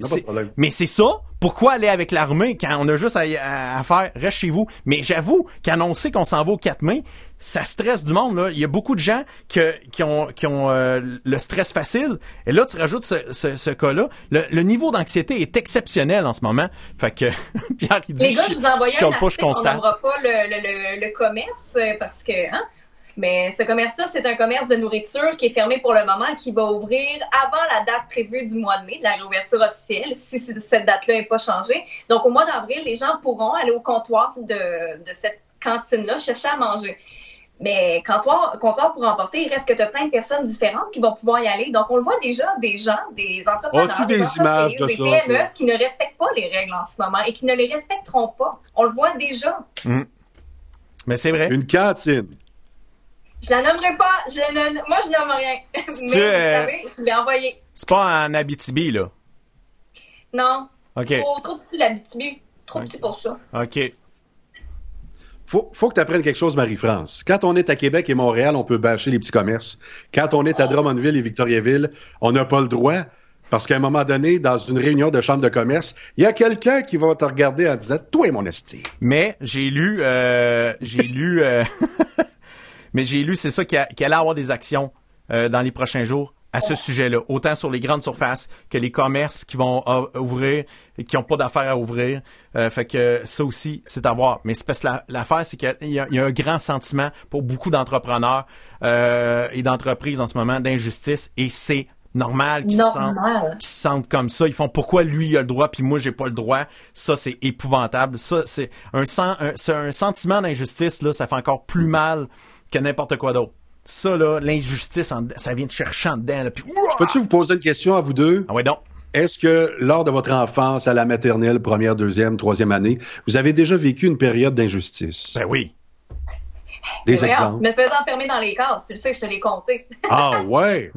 c'est, mais c'est ça. Pourquoi aller avec l'armée quand on a juste à, à- à faire? Reste chez vous? Mais j'avoue qu'annoncer qu'on s'en va au 4 mai, ça stresse du monde. Là. Il y a beaucoup de gens que- qui ont, qui ont euh, le stress facile. Et là, tu rajoutes ce, ce, ce cas-là. Le, le niveau d'anxiété est exceptionnel en ce moment. Fait que (laughs) Pierre, il dit Les gars, vous chiale un pas, article, on constate. n'aura pas le, le, le, le commerce euh, parce que, hein, mais ce commerce-là, c'est un commerce de nourriture qui est fermé pour le moment, qui va ouvrir avant la date prévue du mois de mai, de la réouverture officielle, si cette date-là n'est pas changée. Donc, au mois d'avril, les gens pourront aller au comptoir de, de cette cantine-là chercher à manger. Mais comptoir, comptoir pour emporter, il reste que tu as plein de personnes différentes qui vont pouvoir y aller. Donc, on le voit déjà, des gens, des entrepreneurs, des images de des ça, PME toi? qui ne respectent pas les règles en ce moment et qui ne les respecteront pas. On le voit déjà. Mais c'est vrai. Une cantine. Je la nommerai pas. Je ne, moi, je nomme rien. (laughs) Mais vous euh, savez, je l'ai envoyé. C'est pas en Abitibi, là? Non. OK. Trop, trop petit, la BTB. Trop petit pour ça. OK. Faut, faut que tu apprennes quelque chose, Marie-France. Quand on est à Québec et Montréal, on peut bâcher les petits commerces. Quand on est à Drummondville et Victoriaville, on n'a pas le droit. Parce qu'à un moment donné, dans une réunion de chambre de commerce, il y a quelqu'un qui va te regarder en disant Toi, mon esti. Mais j'ai lu, euh, j'ai lu, euh, (laughs) mais j'ai lu, c'est ça, qu'il allait avoir des actions euh, dans les prochains jours à ce sujet-là, autant sur les grandes surfaces que les commerces qui vont euh, ouvrir et qui n'ont pas d'affaires à ouvrir. Euh, fait que ça aussi, c'est à voir. Mais c'est parce que la- l'affaire, c'est qu'il y, a- il y a un grand sentiment pour beaucoup d'entrepreneurs euh, et d'entreprises en ce moment d'injustice et c'est normal qu'ils se sentent se comme ça. Ils font pourquoi lui il a le droit puis moi j'ai pas le droit? Ça c'est épouvantable. Ça c'est un, un sentiment d'injustice là, ça fait encore plus mal que n'importe quoi d'autre. Ça là, l'injustice, en- ça vient de chercher en dedans. Là, puis, Peux-tu vous poser une question à vous deux? ah ouais donc. Est-ce que lors de votre enfance, à la maternelle, première, deuxième, troisième année, vous avez déjà vécu une période d'injustice? Ben oui. Des Mais voyons, exemples? Me faisant enfermer dans les cases, tu le sais, je te l'ai compté. Ah ouais?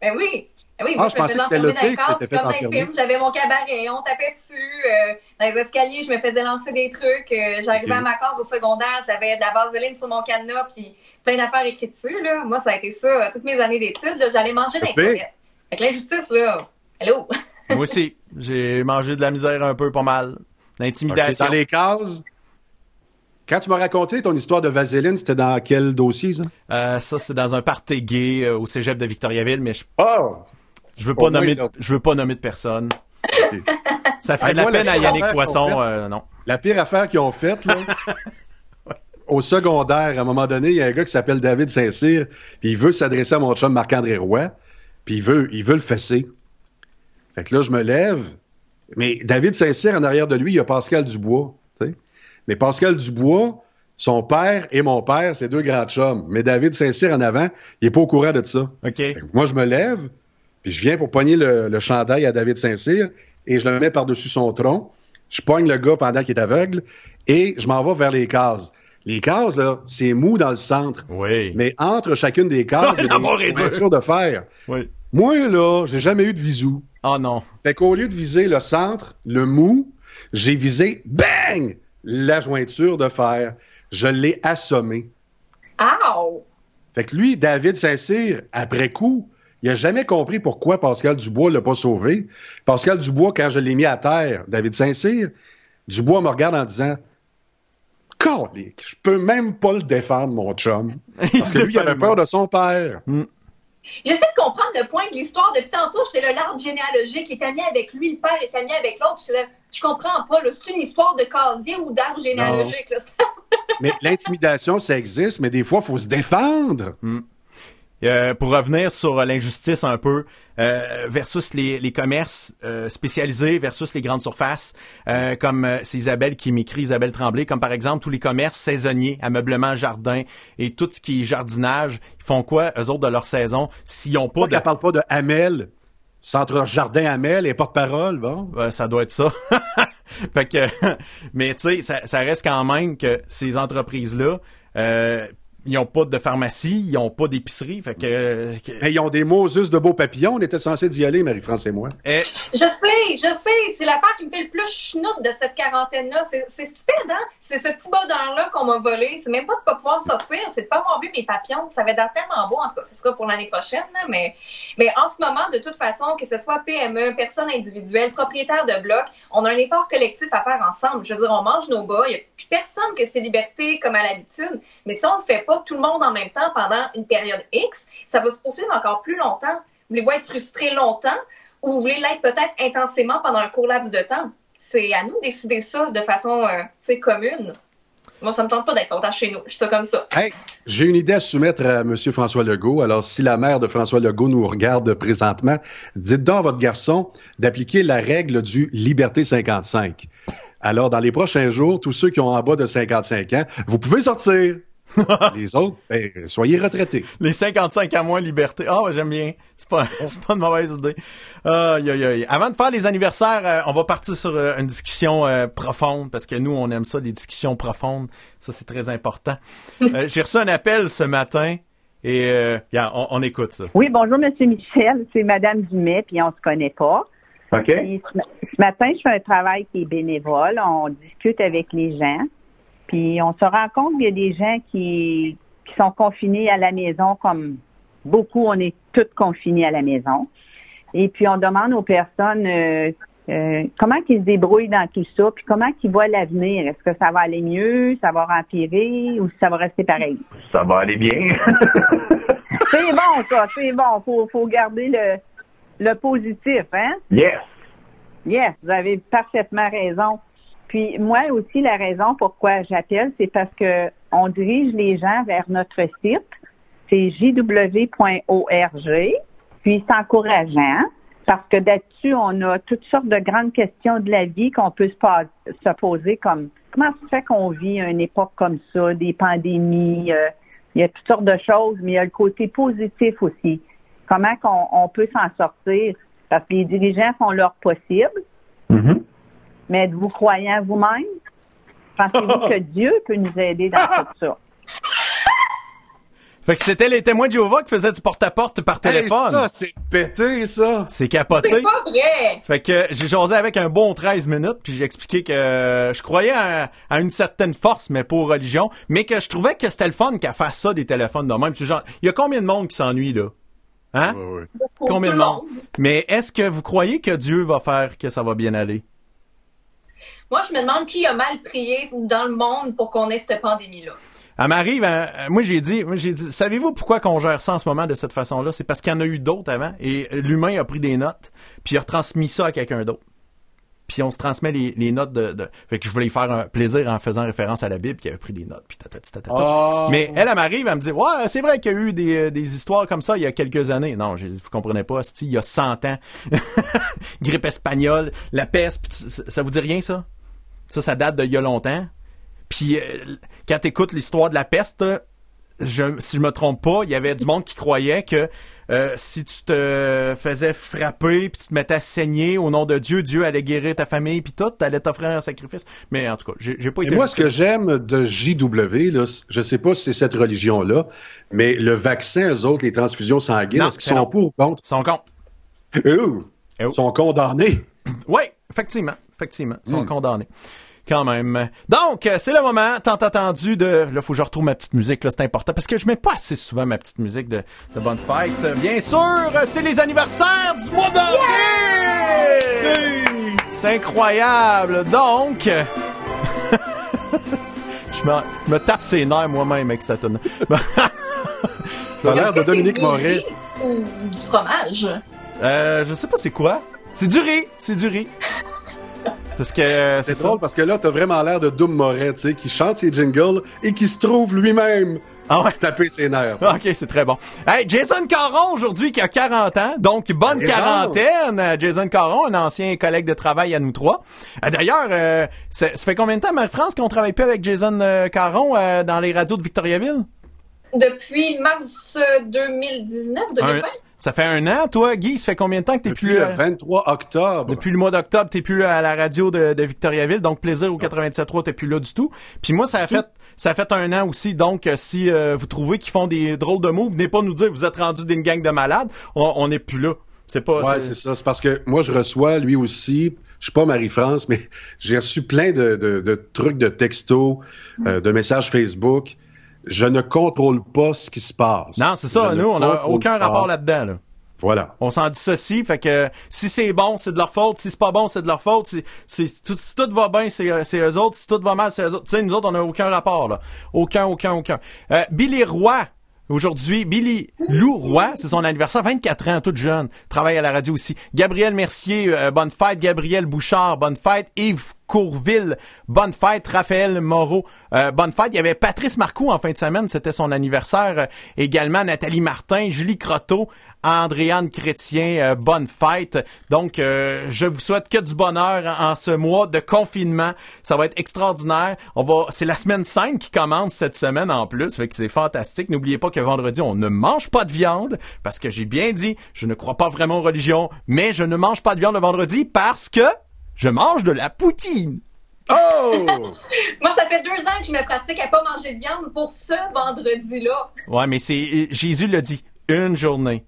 Ben oui. Ben oui, Ah, moi, je me pensais que c'était le dans les pire qui s'était fait comme dans les enfermer. films. J'avais mon cabaret, on tapait dessus. euh, dans les escaliers, je me faisais lancer des trucs. euh, J'arrivais à ma case au secondaire, j'avais de la vaseline sur mon cadenas, puis plein d'affaires écrites dessus. Là. Moi, ça a été ça toutes mes années d'études. là, J'allais manger. Fait que l'injustice, là, hello. Moi aussi, j'ai mangé de la misère un peu, pas mal. L'intimidation. Dans les cases? Quand tu m'as raconté ton histoire de vaseline, c'était dans quel dossier, ça? Euh, ça, c'est dans un party gay euh, au cégep de Victoriaville, mais je, Oh! je veux pas nommer, je veux pas nommer de personne. Ça fait Hey, de la moi, la peine à Yannick Poisson, fait- euh, non. La pire affaire qu'ils ont faite, là, (laughs) au secondaire, à un moment donné, il y a un gars qui s'appelle David Saint-Cyr, puis il veut s'adresser à mon chum Marc-André Roy, puis il veut, il veut le fesser. Fait que là, je me lève, mais David Saint-Cyr, en arrière de lui, il y a Pascal Dubois, tu sais. Mais Pascal Dubois, son père et mon père, c'est deux grands chums. Mais David Saint-Cyr, en avant, il est pas au courant de ça. OK. Fait que moi, je me lève, puis je viens pour pogner le, le chandail à David Saint-Cyr et je le mets par-dessus son tronc. Je pogne le gars pendant qu'il est aveugle et je m'en vais vers les cases. Les cases, là, c'est mou dans le centre. Oui. Mais entre chacune des cases, il y a (laughs) des de fer. Oui. Moi, là, j'ai jamais eu de visou. Oh non. Fait qu'au lieu de viser le centre, le mou, j'ai visé, bang, la jointure de fer. Je l'ai assommé. Ow! Fait que lui, David Saint-Cyr, après coup, il a jamais compris pourquoi Pascal Dubois l'a pas sauvé. Pascal Dubois, quand je l'ai mis à terre, David Saint-Cyr, Dubois me regarde en disant Calique, je peux même pas le défendre, mon chum. (laughs) Parce que lui, il avait peur de son père. J'essaie de comprendre le point de l'histoire. Depuis tantôt, j'étais là, l'arbre généalogique est ami avec lui, le père est ami avec l'autre. Là, Je comprends pas. là. C'est une histoire de casier ou d'arbre généalogique. Là. Mais l'intimidation, ça existe, mais des fois, il faut se défendre. Euh, pour revenir sur euh, l'injustice un peu, euh, versus les, les commerces euh, spécialisés versus les grandes surfaces, euh, comme euh, c'est Isabelle qui m'écrit, Isabelle Tremblay, comme par exemple tous les commerces saisonniers, ameublement, jardin et tout ce qui est jardinage, ils font quoi, eux autres, de leur saison, s'ils ont pas de... qu'elle parle pas de Hamel, Centre Jardin Hamel et porte-parole, bon. Ça doit être ça. (laughs) fait que, (laughs) mais tu sais, ça, ça reste quand même que ces entreprises-là, euh, ils ont pas de pharmacie, ils ont pas d'épicerie, fait que, que- Mais ils ont des Moses de beaux papillons. On était censés d'y aller, Marie-France et moi. eh, Je sais, je sais, c'est l'affaire qui me fait le plus chenoute de cette quarantaine-là. C'est c'est stupide, hein? C'est ce petit bonheur-là qu'on m'a volé. C'est même pas de pas pouvoir sortir, c'est de pas avoir vu mes papillons. Ça va être tellement beau, en tout cas, ce sera pour l'année prochaine, là, mais, mais en ce moment, de toute façon, que ce soit PME, personne individuelle, propriétaire de bloc, on a un effort collectif à faire ensemble. Je veux dire, on mange nos bas, il n'y a plus personne que c'est liberté comme à l'habitude, mais si on le fait pas tout le monde en même temps pendant une période X, ça va se poursuivre encore plus longtemps. Voulez-vous être frustré longtemps ou vous voulez l'être peut-être intensément pendant un court laps de temps? C'est à nous de décider ça de façon euh, commune. Moi, ça me tente pas d'être longtemps chez nous. Je suis ça comme ça. Hey, j'ai une idée à soumettre à M. François Legault. Alors, si la mère de François Legault nous regarde présentement, dites donc à votre garçon d'appliquer la règle du liberté 55. Alors, dans les prochains jours, tous ceux qui ont en bas de 55 ans, vous pouvez sortir. (laughs) les autres, ben, soyez retraités. les 55 à moins liberté. Ah, ouais, j'aime bien. C'est pas, (laughs) c'est pas une mauvaise idée. Avant de faire les anniversaires, euh, on va partir sur euh, une discussion euh, profonde parce que nous, on aime ça, les discussions profondes. Ça, c'est très important. (laughs) Euh, J'ai reçu un appel ce matin et euh, on, on écoute ça. Oui, bonjour, Monsieur Michel. C'est Madame Dumais, puis on se connaît pas. OK. Puis ce matin, je fais un travail qui est bénévole. On discute avec les gens. Puis on se rend compte qu'il y a des gens qui, qui sont confinés à la maison, comme beaucoup, on est tous confinés à la maison. Et puis on demande aux personnes euh, euh, comment ils se débrouillent dans tout ça, puis comment ils voient l'avenir. Est-ce que ça va aller mieux, ça va empirer ou ça va rester pareil? Ça va aller bien. (laughs) C'est bon, ça, c'est bon. Faut, faut garder le, le positif, hein? yes. Yes, vous avez parfaitement raison. Puis moi aussi, la raison pourquoi j'appelle, c'est parce que on dirige les gens vers notre site. C'est jw.org. Puis c'est encourageant parce que là-dessus, on a toutes sortes de grandes questions de la vie qu'on peut se, poser comme comment se fait qu'on vit une époque comme ça, des pandémies, euh, il y a toutes sortes de choses, mais il y a le côté positif aussi. Comment on peut s'en sortir? Parce que les dirigeants font leur possible, Mhm. Mais êtes-vous croyant vous-même? Pensez-vous que (laughs) Dieu peut nous aider dans tout ça? (laughs) Fait que c'était les témoins de Jéhovah qui faisaient du porte-à-porte par Hey, téléphone. ça, c'est pété, ça. c'est capoté. C'est pas vrai! Fait que j'ai jasé avec un bon 13 minutes, puis j'ai expliqué que je croyais à, à une certaine force, mais pas aux religions, mais que je trouvais que c'était le fun qu'à faire ça des téléphones de même. Genre, il y a combien de monde qui s'ennuie, là? Hein? Pour Combien de monde? Mais est-ce que vous croyez que Dieu va faire que ça va bien aller? Moi, je me demande qui a mal prié dans le monde pour qu'on ait cette pandémie-là. Elle m'arrive, hein, euh, moi j'ai dit, j'ai dit, savez-vous pourquoi qu'on gère ça en ce moment de cette façon-là? C'est parce qu'il y en a eu d'autres avant, et l'humain a pris des notes, puis il a retransmis ça à quelqu'un d'autre. Puis on se transmet les, les notes de, de... Fait que je voulais y faire un plaisir en faisant référence à la Bible qui avait pris des notes, puis tatati, tatata. Ah. Mais elle, elle m'arrive, elle me dit, ouais, c'est vrai qu'il y a eu des, euh, des histoires comme ça il y a quelques années. Non, je, vous comprenez pas, il y a 100 ans. (laughs) Grippe espagnole, la peste, pis ça, ça vous dit rien, ça? Ça, ça date d'il y a longtemps. Puis euh, quand t'écoutes l'histoire de la peste, je, si je me trompe pas, il y avait du monde qui croyait que euh, si tu te faisais frapper puis tu te mettais à saigner au nom de Dieu, Dieu allait guérir ta famille puis tout, t'allais t'offrir un sacrifice. Mais en tout cas, j'ai pas Et été. moi, ce que j'aime de JW, là, je sais pas si c'est cette religion-là, mais le vaccin, eux autres, les transfusions sanguines, est-ce qu'ils sont non. pour ou contre? Son compte. Eux, Eh oh. ils sont condamnés. Oui, effectivement, effectivement, ils sont Hmm. condamnés. Quand même. Donc, euh, c'est le moment tant attendu de... Là, faut que je retrouve ma petite musique, là, c'est important, parce que je mets pas assez souvent ma petite musique de, de Bonne Fête. Bien sûr, euh, c'est les anniversaires du mois d'avril! C'est incroyable! Donc... euh, (laughs) je, me, je me tape ses nerfs moi-même avec cette. T'as (laughs) l'air de Dominique du Moret. riz Ou du fromage? euh, je sais pas c'est quoi. C'est du riz, c'est du riz. Parce que euh, C'est ça. drôle parce que là, t'as vraiment l'air de Doom Moret, tu sais, qui chante ses jingles et qui se trouve lui-même Ah ouais. taper ses nerfs. sais. OK, c'est très bon. Hey, Jason Caron aujourd'hui qui a 40 ans, donc bonne quarantaine. Euh, Jason Caron, un ancien collègue de travail à nous trois. Euh, D'ailleurs, euh, ça, ça fait combien de temps, Marie-France, qu'on travaille plus avec Jason Caron euh, dans les radios de Victoriaville? Depuis mars euh, 2019, 2020. Un- ça fait un an, toi, Guy, ça fait combien de temps que t'es Depuis plus... le euh, 23 octobre. Depuis le mois d'octobre, t'es plus à la radio de, de Victoriaville, donc plaisir au 97.3, t'es plus là du tout. Puis moi, ça a fait ça a fait un an aussi, donc euh, si euh, vous trouvez qu'ils font des drôles de moves, venez pas nous dire vous êtes rendu d'une gang de malades, on on n'est plus là. C'est pas. Ouais, c'est ça. C'est parce que moi, je reçois, lui aussi, je suis pas Marie-France, mais (laughs) j'ai reçu plein de, de- de trucs de textos, euh, de messages Facebook. Je ne contrôle pas ce qui se passe. Non, c'est ça. Je Nous, on n'a aucun rapport là-dedans. Là. Voilà. On s'en dissocie, fait que si c'est bon, c'est de leur faute. Si c'est pas bon, c'est de leur faute. Si, si, tout, si tout va bien, c'est, euh, c'est eux autres. Si tout va mal, c'est eux autres. Tu sais, nous autres, on n'a aucun rapport, là. Aucun, aucun, aucun. Euh, Billy Roy, aujourd'hui. Billy Lou Roy, c'est son anniversaire. 24 ans, toute jeune. Travaille à la radio aussi. Gabriel Mercier, euh, bonne fête. Gabriel Bouchard, bonne fête. Yves Courville, bonne fête. Raphaël Moreau, euh, bonne fête. Il y avait Patrice Marcoux en fin de semaine, c'était son anniversaire. Euh, également Nathalie Martin, Julie Croteau, Andréane Chrétien, euh, bonne fête. Donc, euh, je vous souhaite que du bonheur en, en ce mois de confinement. Ça va être extraordinaire. On va, c'est la semaine 5 qui commence cette semaine en plus, fait que c'est fantastique. N'oubliez pas que vendredi, on ne mange pas de viande, parce que j'ai bien dit, je ne crois pas vraiment aux religions, mais je ne mange pas de viande le vendredi parce que je mange de la poutine. Oh! (laughs) Moi, ça fait deux ans que je me pratique à pas manger de viande pour ce vendredi-là. Ouais, mais c'est Jésus l'a dit, une journée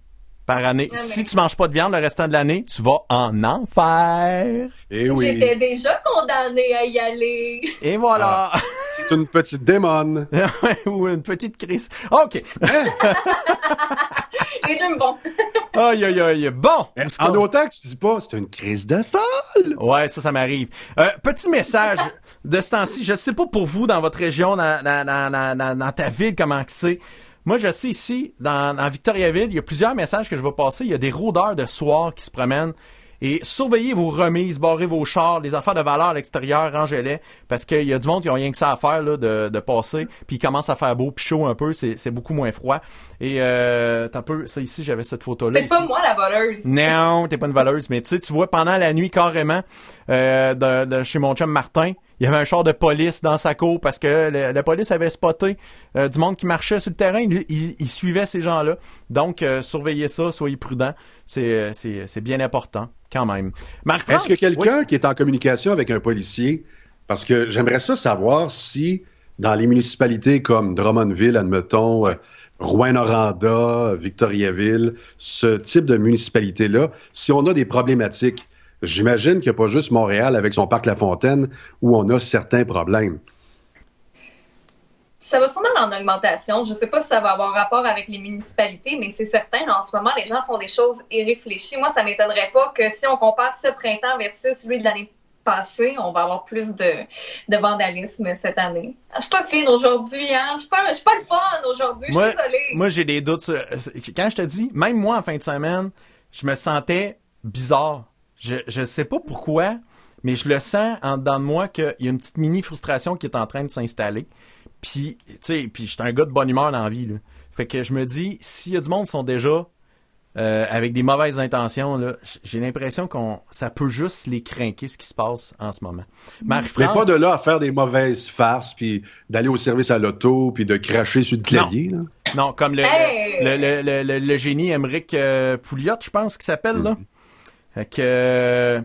par année. Ah, mais- Si tu manges pas de viande le restant de l'année, tu vas en enfer. Eh oui. J'étais déjà condamnée à y aller. Et voilà. C'est une petite démone. (laughs) Ou une petite crise. OK. (laughs) Les deux me vont. (laughs) Aïe, aïe, aïe. Bon. Est-ce En autant que tu dis pas, c'est une crise de folle. Ouais, ça, ça m'arrive. Euh, petit message de ce temps-ci. Je sais pas pour vous, dans votre région, dans, dans, dans, dans, dans- dans ta ville, comment que c'est. Moi, je sais ici, dans, dans Victoriaville, il y a plusieurs messages que je vais passer. Il y a des rôdeurs de soir qui se promènent. Et surveillez vos remises, barrez vos chars, les affaires de valeur à l'extérieur, rangez-les. Parce qu'il y a du monde qui ont rien que ça à faire là, de, de passer. Puis il commence à faire beau puis chaud un peu. C'est, beaucoup moins froid. Et euh, t'as peu... Ça ici, j'avais cette photo-là. C'est pas moi la voleuse. Non, t'es pas une voleuse, mais tu sais, tu vois, pendant la nuit, carrément, euh, de, de chez mon chum Martin, il y avait un char de police dans sa cour parce que le- la police avait spoté euh, du monde qui marchait sur le terrain. Il, il- il suivait ces gens-là. Donc, euh, surveillez ça, soyez prudents. C'est, euh, c'est, c'est bien important, quand même. Marc-France? Est-ce que quelqu'un qui est en communication avec un policier, parce que j'aimerais ça savoir si dans les municipalités comme Drummondville, admettons, Rouen-Noranda, Victoriaville, ce type de municipalité-là, si on a des problématiques, j'imagine qu'il n'y a pas juste Montréal avec son parc La Fontaine où on a certains problèmes. Ça va sûrement en augmentation. Je ne sais pas si ça va avoir rapport avec les municipalités, mais c'est certain, en ce moment, les gens font des choses irréfléchies. Moi, ça m'étonnerait pas que si on compare ce printemps versus celui de l'année passée, on va avoir plus de, de vandalisme cette année. Ah, je suis pas fine aujourd'hui, hein? Je suis pas, je suis pas le fun aujourd'hui, je suis Moi, désolée. moi j'ai des doutes. sur- Quand je te dis, même moi, en fin de semaine, je me sentais bizarre. Je, je sais pas pourquoi, mais je le sens en dedans de moi qu'il y a une petite mini frustration qui est en train de s'installer. Puis, tu sais, puis je suis un gars de bonne humeur dans la vie, là. Fait que je me dis, s'il y a du monde qui sont déjà euh, avec des mauvaises intentions, là, j'ai l'impression qu'on ça peut juste les craquer ce qui se passe en ce moment. Mais Marie-France, pas de là à faire des mauvaises farces, puis d'aller au service à l'auto, puis de cracher sur le clavier. Là? Non, comme le, Hey! le, le, le, le- le génie Emmerich euh, Pouliot, je pense qu'il s'appelle, là. Euh,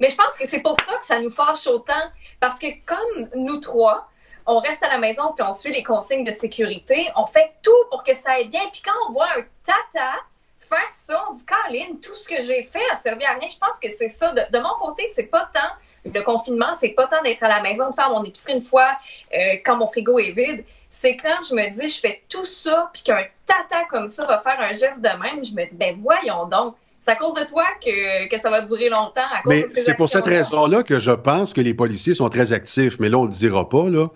Mais je pense que c'est pour ça que ça nous fâche autant. Parce que comme nous trois, on reste à la maison puis on suit les consignes de sécurité, on fait tout pour que ça aille bien. Puis quand on voit un tata faire ça, on se dit, Caroline, tout ce que j'ai fait a servi à rien. Je pense que c'est ça. De, de mon côté, c'est pas tant le confinement, c'est pas tant d'être à la maison, de faire mon épicerie une fois euh, quand mon frigo est vide. C'est quand je me dis, je fais tout ça, puis qu'un tata comme ça va faire un geste de même, je me dis, ben voyons donc. C'est à cause de toi que, que ça va durer longtemps. À cause Mais c'est pour cette raison-là que je pense que les policiers sont très actifs. Mais là, on le dira pas, là.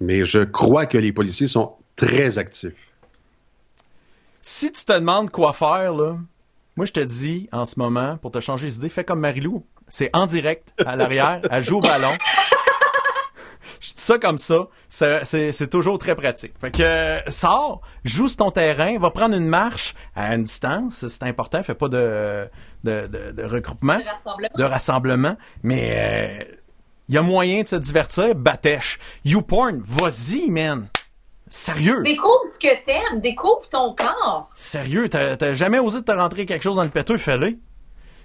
Mais je crois que les policiers sont très actifs. si tu te demandes quoi faire, là, moi, je te dis, en ce moment, pour te changer les idées, fais comme Marilou. C'est en direct, à l'arrière, elle joue au ballon. Je dis ça comme ça, c'est- toujours très pratique. Fait que euh, sors, joue sur ton terrain, va prendre une marche à une distance, c'est important, fais pas de, de, de, de regroupement, De rassemblement. de rassemblement, mais il y a moyen de se divertir, batèche. YouPorn, vas-y, man. Sérieux. Découvre ce que t'aimes, découvre ton corps. Sérieux, t'as jamais osé te rentrer quelque chose dans le péteux, fais-le.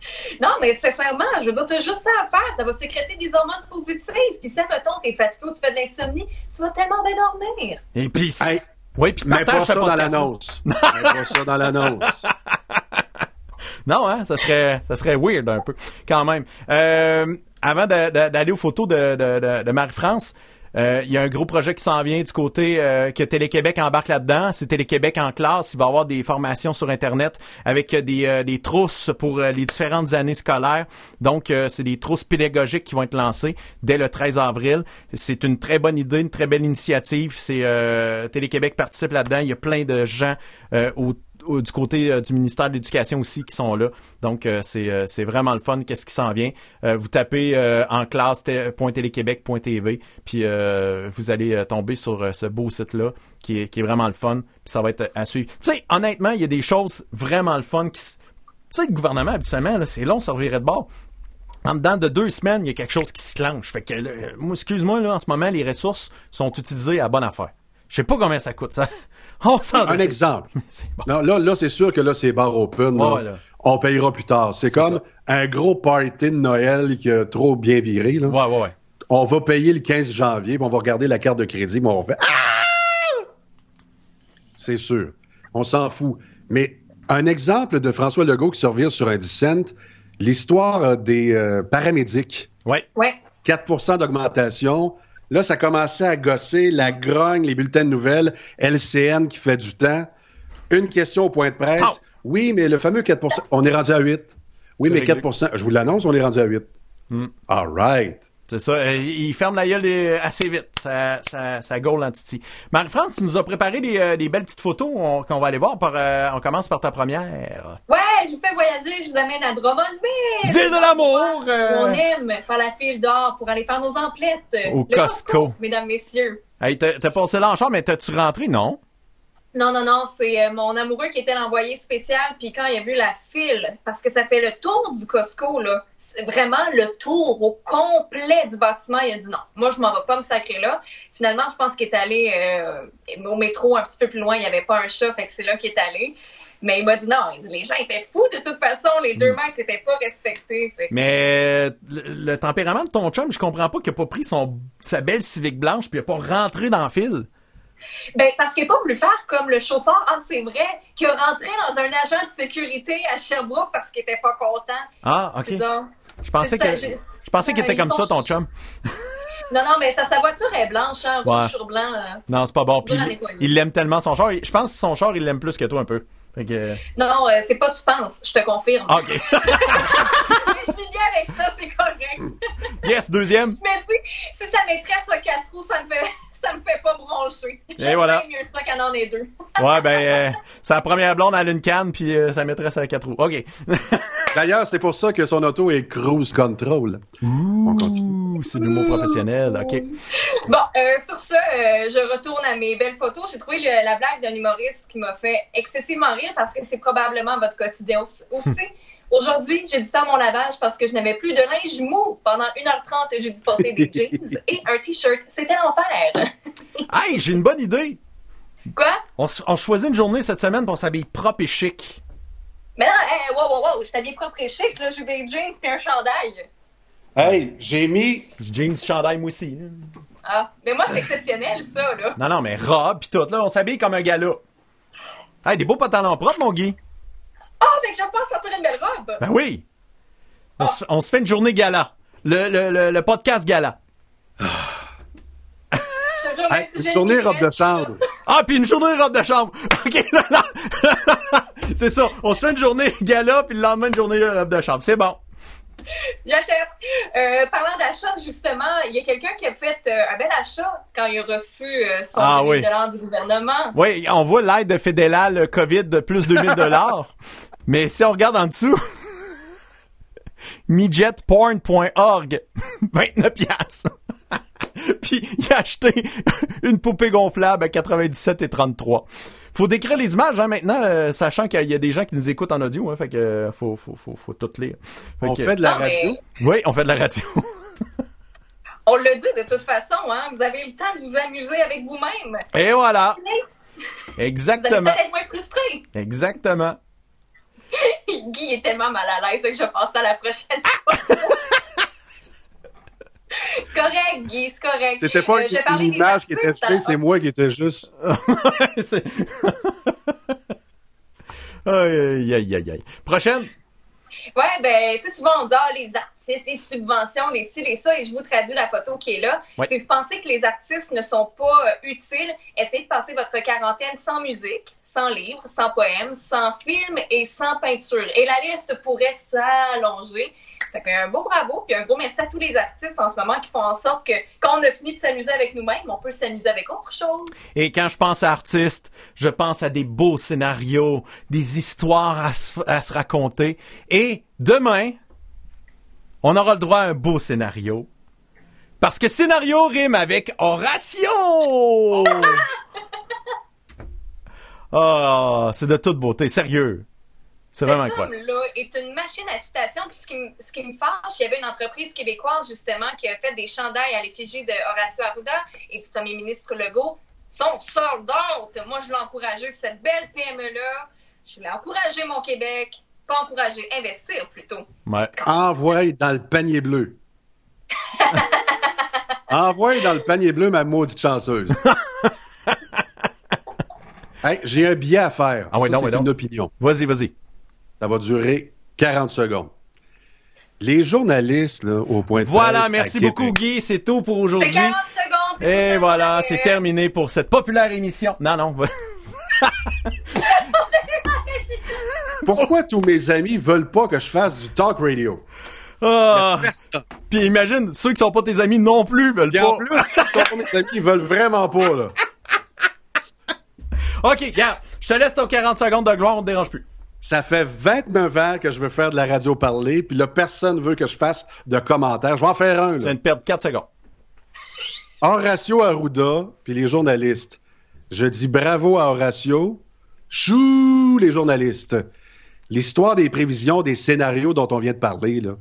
(laughs) Non, mais sincèrement, je veux dire, t'as juste ça à faire. Ça va sécréter des hormones positives. Puis si, mettons, t'es fatigué ou tu fais de l'insomnie, tu vas tellement bien dormir. Et puis, Hey, oui, puis Mais pas ça dans l'annonce. Mais pas ça dans l'annonce. Non, hein, ça serait, ça serait weird un peu, quand même. Euh, avant d'aller aux photos de, de, de, de Marie-France, euh, il y a un gros projet qui s'en vient du côté euh, que Télé-Québec embarque là-dedans. C'est Télé-Québec en classe. Il va y avoir des formations sur Internet avec euh, des, euh, des trousses pour euh, les différentes années scolaires. Donc, euh, c'est des trousses pédagogiques qui vont être lancées dès le 13 avril. C'est une très bonne idée, une très belle initiative. C'est euh, Télé-Québec participe là-dedans. Il y a plein de gens euh, au- du côté euh, du ministère de l'Éducation aussi qui sont là. Donc, euh, c'est euh, c'est vraiment le fun. Qu'est-ce qui s'en vient? Vous tapez en classe té- .téléquébec.tv, puis vous allez tomber sur ce beau site-là qui est, qui est vraiment le fun. Puis ça va être à suivre. Tu sais, honnêtement, il y a des choses vraiment le fun qui... Tu sais, le gouvernement, habituellement, c'est long, ça revirait de bord. En dedans de deux semaines, il y a quelque chose qui se clenche. Fait que, excuse-moi, là, en ce moment, les ressources sont utilisées à bonne affaire. Je sais pas combien ça coûte, ça. On s'en Un exemple. (laughs) Bon. Non, là, là c'est sûr que là, c'est bar open. là. Ouais, là. On payera plus tard. C'est comme ça. un gros party de Noël qui a trop bien viré. Là. Ouais, ouais, ouais. On va payer le 15 janvier, puis on va regarder la carte de crédit, puis on va faire Ah! C'est sûr. On s'en fout. Mais un exemple de François Legault qui survient sur un 10 cents, l'histoire euh, des euh, paramédics. Ouais. Ouais. 4% d'augmentation. Là, ça commençait à gosser la grogne, les bulletins de nouvelles, LCN qui fait du temps. Une question au point de presse. Pow! Oui, mais le fameux 4 on est rendu à 8. Oui, mais réglé. 4% je vous l'annonce, on est rendu à 8. Hmm. All right. C'est ça. euh, il ferme la gueule euh, assez vite. Ça, ça, ça gaule en titi. Marie-France, tu nous as préparé des, euh, des belles petites photos on- qu'on va aller voir. Par, euh, on commence par ta première. Ouais, je vous fais voyager, je vous amène à Drummondville. Ville de l'amour! On aime faire la file d'or pour aller faire nos emplettes. Au Le Costco. mesdames, messieurs. Hey, t'as t'as passé là en char, mais t'as-tu rentré? Non. Non, non, non, c'est euh, mon amoureux qui était l'envoyé spécial, puis quand il a vu la file, parce que ça fait le tour du Costco, là, c'est vraiment le tour au complet du bâtiment, il a dit non, moi je m'en vais pas me sacrer là. Finalement, je pense qu'il est allé euh, au métro un petit peu plus loin, il n'y avait pas un chat, fait que c'est là qu'il est allé. Mais il m'a dit non, il dit, les gens étaient fous de toute façon, les deux mètres n'étaient pas respectés. Fait Mais le, le tempérament de ton chum, je comprends pas qu'il a pas pris son, sa belle Civic blanche puis il a pas rentré dans le fil. Ben, parce qu'il n'a pas voulu faire comme le chauffeur, ah, c'est vrai, qui a rentré dans un agent de sécurité à Sherbrooke parce qu'il était pas content. Ah, OK. Je pensais ça, que je pensais qu'il était comme ça, ton chum. (laughs) Non, non, mais sa voiture est blanche, hein, rouge Ouais. sur blanc. euh. Non, c'est pas bon. Puis il l'aime tellement son char. Je pense que son char, il l'aime plus que toi un peu. Que... Non, non, euh, c'est pas tu penses, je te confirme. Ah, OK. (laughs) je suis bien avec ça, c'est correct. yes, deuxième. Mais tu sais, si sa maîtresse a quatre roues, ça me fait, (laughs) ça me fait pas broncher. J'aime voilà. mieux ça qu'en en ait deux. (laughs) Ouais, ben, euh, sa première blonde, elle a une canne, puis euh, sa maîtresse, elle a quatre roues. OK. (laughs) D'ailleurs, c'est pour ça que son auto est cruise control. On continue. Ouh, c'est le mot professionnel. OK. Bon, euh, sur ça, euh, je retourne à mes belles photos. J'ai trouvé le- la blague d'un humoriste qui m'a fait excessivement rire parce que c'est probablement votre quotidien aussi. Aujourd'hui, j'ai dû faire mon lavage parce que je n'avais plus de linge mou. Pendant 1h30, j'ai dû porter des (laughs) jeans et un t-shirt. C'était l'enfer. (laughs) Hey, j'ai une bonne idée. Quoi? On, choisit une journée cette semaine pour s'habiller propre et chic. Mais non, hey, wow, wow, wow, je t'habille propre et chic, là. J'ai des jeans puis un chandail. Hey, j'ai mis. Jeans, chandail, moi aussi. là. Ah, mais moi, c'est exceptionnel, ça, là. Non, non, mais robe pis tout, là, on s'habille comme un gala. Hey, des beaux pantalons propres, mon Guy. Ah, fait que je vais pouvoir sortir une belle robe. Ben oui. On, se, on se fait une journée gala. Le, le, le, le podcast gala. Hey, une journée robe de chambre. Ah, puis une journée robe de chambre. (laughs) OK, non, non. (laughs) C'est ça. On se fait une journée gala, puis le lendemain, une journée robe de chambre. C'est bon. J'achète. Euh, parlant d'achat, justement, il y a quelqu'un qui a fait euh, un bel achat quand il a reçu euh, son Ah 2000 oui. dollars du gouvernement. Oui, on voit l'aide de fédéral COVID de plus de 2000 dollars. (laughs) Mais si on regarde en dessous, (laughs) midgetporn.org, 29 (laughs) piastres. (laughs) Puis il a acheté une poupée gonflable à 97 et 33. Faut décrire les images hein, maintenant, euh, sachant qu'il y a des gens qui nous écoutent en audio, hein, fait que euh, faut, faut, faut, faut tout lire. Fait On que- fait de la Non, mais- radio. Oui, on fait de la radio. On le dit de toute façon, hein, vous avez le temps de vous amuser avec vous-même. Et voilà. Vous allez Exactement. peut-être être moins frustré. Exactement. (laughs) Guy est tellement mal à l'aise que je passe à la prochaine fois. (laughs) c'est correct, Guy, c'est correct. C'était pas Euh, une image qui était faite, c'est moi qui étais juste. (laughs) Aïe, aïe, aïe, aïe. Prochaine. Ouais, ben, tu sais, souvent on dit, ah, les artistes, les subventions, les ci, les ça, et je vous traduis la photo qui est là. Ouais. Si vous pensez que les artistes ne sont pas euh, utiles, essayez de passer votre quarantaine sans musique, sans livres, sans poèmes, sans films et sans peinture. Et la liste pourrait s'allonger. Fait qu'un beau bravo, puis un gros merci à tous les artistes en ce moment qui font en sorte que quand on a fini de s'amuser avec nous-mêmes, on peut s'amuser avec autre chose. Et quand je pense à artiste, je pense à des beaux scénarios, des histoires à se, à se raconter. Et demain, on aura le droit à un beau scénario. Parce que scénario rime avec Horatio! (laughs) Ah, c'est de toute beauté, sérieux. C'est vraiment Cet incroyable. homme-là est une machine à citation. Puis ce qui, me- ce qui me fâche, il y avait une entreprise québécoise, justement, qui a fait des chandails à l'effigie de Horacio Arruda et du premier ministre Legault. Son sold out! Moi, je voulais encourager cette belle PME-là. Je voulais encourager mon Québec. Pas encourager, investir plutôt. Ouais. Envoie dans le panier bleu. (laughs) Envoie dans le panier bleu, ma maudite chanceuse. (laughs) Hey, J'ai un billet à faire. Ah ouais, c'est donc. une opinion. Vas-y, vas-y. Ça va durer 40 secondes. Les journalistes, là, au point de Voilà, presse merci beaucoup, Guy. C'est tout pour C'est aujourd'hui. 40 secondes! Et voilà, c'est terminé pour cette populaire émission. Non, non. (laughs) Pourquoi tous mes amis veulent pas que je fasse du talk radio? Ah, puis imagine, ceux qui sont pas tes amis non plus veulent Puis en pas. plus, (laughs) ceux qui sont pas mes amis, ils veulent vraiment pas, là. OK, regarde, je te laisse ton 40 secondes de gloire, on te dérange plus. Ça fait 29 ans que je veux faire de la radio parler, puis là, personne veut que je fasse de commentaires. Je vais en faire un, là. viens de perdre 4 secondes. Horacio Arruda, puis les journalistes. Je dis bravo à Horacio. Chou, les journalistes. L'histoire des prévisions, des scénarios dont on vient de parler, là,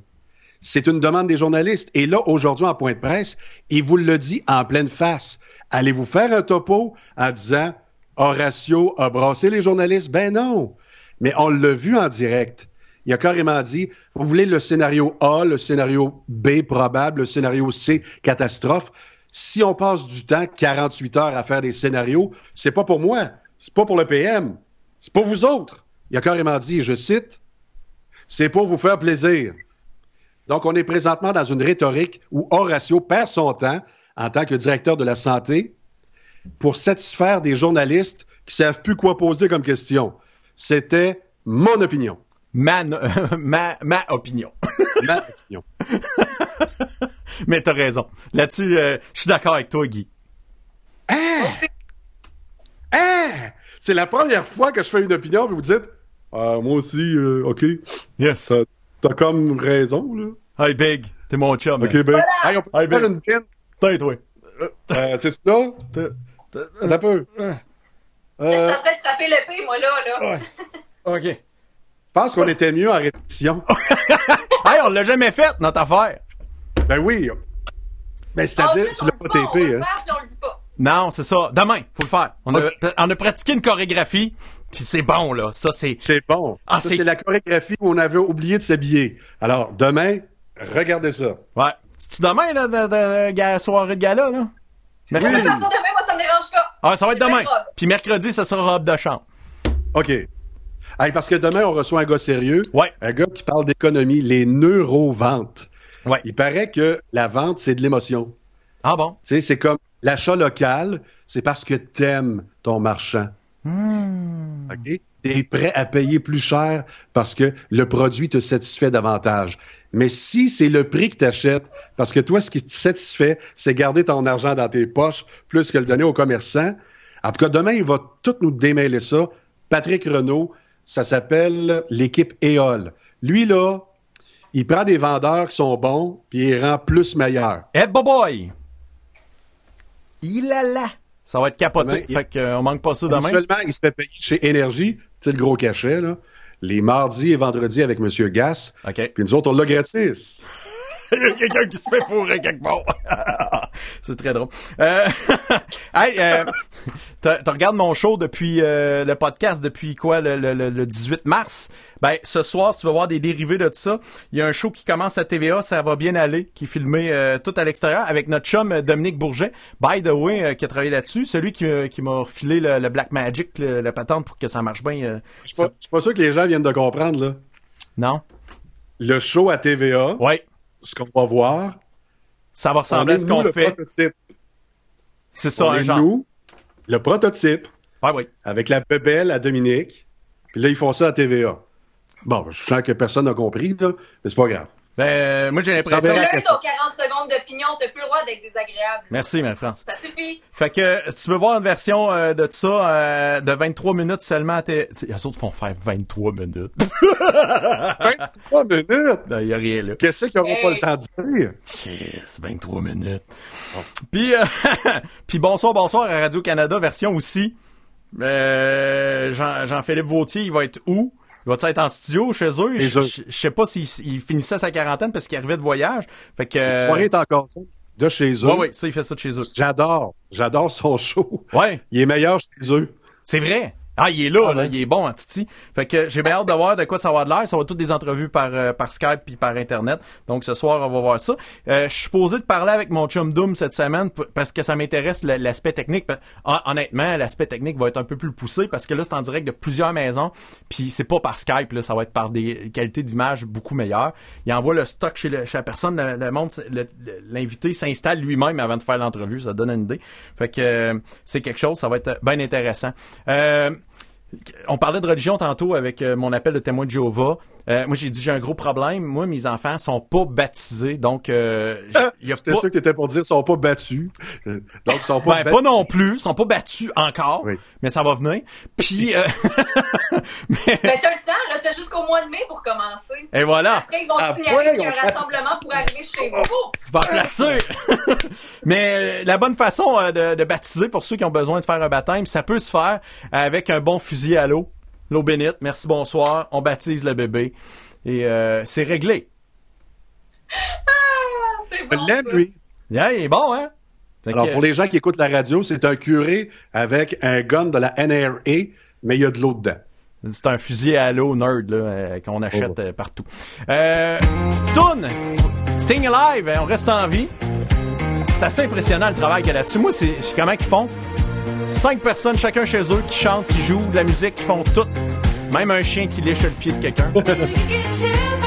c'est une demande des journalistes. Et là, aujourd'hui, en point de presse, il vous le dit en pleine face. Allez-vous faire un topo en disant Horacio a brassé les journalistes? Ben non. Mais on l'a vu en direct. Il a carrément dit, vous voulez le scénario A, le scénario B probable, le scénario C catastrophe. si on passe du temps, 48 heures à faire des scénarios, c'est pas pour moi, c'est pas pour le PM, c'est pour vous autres. Il a carrément dit, je cite, c'est pour vous faire plaisir. Donc, on est présentement dans une rhétorique où Horatio perd son temps en tant que directeur de la santé pour satisfaire des journalistes qui savent plus quoi poser comme question. C'était mon opinion. Ma, no- (laughs) ma, ma opinion. (laughs) Ma opinion. (laughs) Mais t'as raison. Là-dessus, euh, je suis d'accord avec toi, Guy. Hein? Hein? C'est la première fois que je fais une opinion, puis vous dites, Ah, moi aussi, euh, OK, Yes. t'as comme raison, là. Hey, Big, t'es mon chum. OK, man. ben, hey, on peut Hey, faire une pin? T'es, toi. Euh, c'est ça? T'as- peu. Je suis Euh, en train de frapper l'épée, moi, là. là. Ouais. (laughs) OK. je pense qu'on était mieux en répétition. (laughs) Hey, on l'a jamais fait, notre affaire. ben oui. Ben, En c'est-à-dire, tu l'as le pas tapé, le hein? on le dit pas. Non, c'est ça. Demain, faut le faire. On, a, on a pratiqué une chorégraphie, puis c'est bon, là. Ça, c'est... C'est bon. Ah, c'est- c'est la chorégraphie où on avait oublié de s'habiller. Alors, demain, regardez ça. Ouais. C'est-tu demain, là, de, de, de- soirée de gala, là? Mercredi. Ah, ça va être demain. Puis mercredi, ça sera robe de chambre. OK. Hey, parce que demain, on reçoit un gars sérieux. Ouais. Un gars qui parle d'économie, les neuroventes. Ouais. Il paraît que la vente, c'est de l'émotion. Ah bon? Tu sais, c'est comme l'achat local, c'est parce que t'aimes ton marchand. Hmm. OK? T'es prêt à payer plus cher parce que le produit te satisfait davantage. Mais si c'est le prix que t'achètes, parce que toi, ce qui te satisfait, c'est garder ton argent dans tes poches plus que le donner au commerçant. En tout cas, demain, il va tout nous démêler ça. Patrick Renault, ça s'appelle l'équipe EOL. Lui, là, il prend des vendeurs qui sont bons, puis il rend plus meilleurs. Eh, boy! Il a là! Ça va être capoté. Demain, Fait qu'on manque pas ça demain. Habituellement, il se fait payer chez Énergie, c'est le gros cachet, là, les mardis et vendredis avec M. Gas. OK. Puis nous autres, on l'a gratis. (laughs) Il y a quelqu'un qui se fait fourrer quelque part. (laughs) c'est très drôle. Euh, (laughs) hey, euh, t'as regardé mon show depuis euh, le podcast depuis quoi le, le- le- le 18 mars? Ben ce soir, si tu vas voir des dérivés de ça, il y a un show qui commence à TVA, ça va bien aller, qui est filmé euh, tout à l'extérieur avec notre chum euh, Dominique Bourget. By the way, euh, qui a travaillé là-dessus, celui qui, qui m'a refilé le, le Black Magic, le, la patente pour que ça marche bien. Je suis pas, pas sûr que les gens viennent de comprendre, là. non? Le show à TVA, Ouais. Ce qu'on va voir, Ça va ressembler à ce qu'on fait. prototype. C'est ça, on un est genre. nous, le prototype, ouais. avec la bebelle à Dominique. Puis là, ils font ça à TVA. Bon, je sens que personne n'a compris, là, mais c'est pas grave. Ben, euh, moi j'ai l'impression. Que ça- ton 40 secondes d'opinion, t'as plus le droit d'être désagréable. Merci, Marie-France. Ça suffit. Fait que si tu veux voir une version euh, de ça euh, de 23 minutes seulement, à tes... t'sais, eux autres font faire 23 minutes. (laughs) 23 minutes! Il y a rien là. Qu'est-ce qu'ils n'auront Hey. pas le temps de dire? Yes, 23 minutes. Puis, euh, (laughs) puis bonsoir, bonsoir à Radio-Canada, version aussi. Euh, Jean- Jean-Philippe Vautier, il va être où? Il va être en studio chez eux? Je eux. je- je sais pas s'il il finissait sa quarantaine parce qu'il arrivait de voyage. Fait que... La soirée est encore ça. De chez eux. Ouais, ouais, ça, il fait ça de chez eux. J'adore. J'adore son show. Ouais. Il est meilleur chez eux. C'est vrai. Ah, il est là, Ah, là, il est bon en Titi. Fait que j'ai bien hâte de voir de quoi ça va de l'air. Ça va être toutes des entrevues par, euh, par Skype puis par Internet. Donc ce soir, on va voir ça. Euh, je suis posé de parler avec mon chum Doom cette semaine parce que ça m'intéresse l'aspect technique. Hon- Honnêtement, l'aspect technique va être un peu plus poussé parce que là, c'est en direct de plusieurs maisons. Puis c'est pas par Skype, là, ça va être par des qualités d'image beaucoup meilleures. Il envoie le stock chez, le- chez la personne, le, le monde, l'invité s'installe lui-même avant de faire l'entrevue. Ça donne une idée. Fait que euh, c'est quelque chose, ça va être bien intéressant. Euh, on parlait de religion tantôt avec euh, mon appel de témoin de Jéhovah. Euh, moi, j'ai dit j'ai un gros problème. Moi, mes enfants sont pas baptisés, donc euh, il y a J'étais pas. sûr que tu étais pour dire qu'ils sont pas battus. Euh, Donc, ils sont pas Ben, battus. pas non plus, ils sont pas battus encore, Oui. mais ça va venir. Puis, euh, (laughs) mais, Ben, t'as le temps, là. T'as jusqu'au mois de mai pour commencer. et voilà, Après, ils vont Ah, te signaler ouais, qu'il y a on un rassemblement pour arriver chez vous. je vais aplatir. (laughs) mais euh, la bonne façon euh, de, de baptiser pour ceux qui ont besoin de faire un baptême, ça peut se faire avec un bon fusil à l'eau, l'eau bénite. Merci, bonsoir. On baptise le bébé et euh, c'est réglé. Ah, c'est bon. l'aime, ça. lui. Yeah, il est bon, hein? Alors, que- pour les gens qui écoutent la radio, c'est un curé avec un gun de la NRA, mais il y a de l'eau dedans. C'est un fusil à l'eau nerd là, euh, qu'on achète Oh. euh, partout. Euh, toune. Sting Alive, hein, on reste en vie. c'est assez impressionnant le travail qu'il y a là-dessus. Moi, c'est c'est comment ils font cinq personnes, chacun chez eux, qui chantent, qui jouent de la musique, qui font tout. Même un chien qui lèche le pied de quelqu'un. (laughs)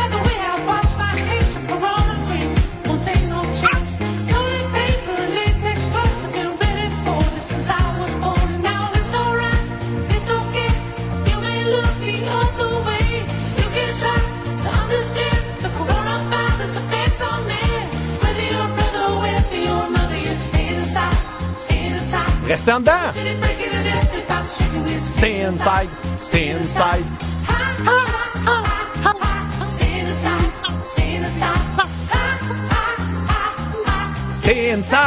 Restez en dedans! Stay inside, stay inside. Stay inside.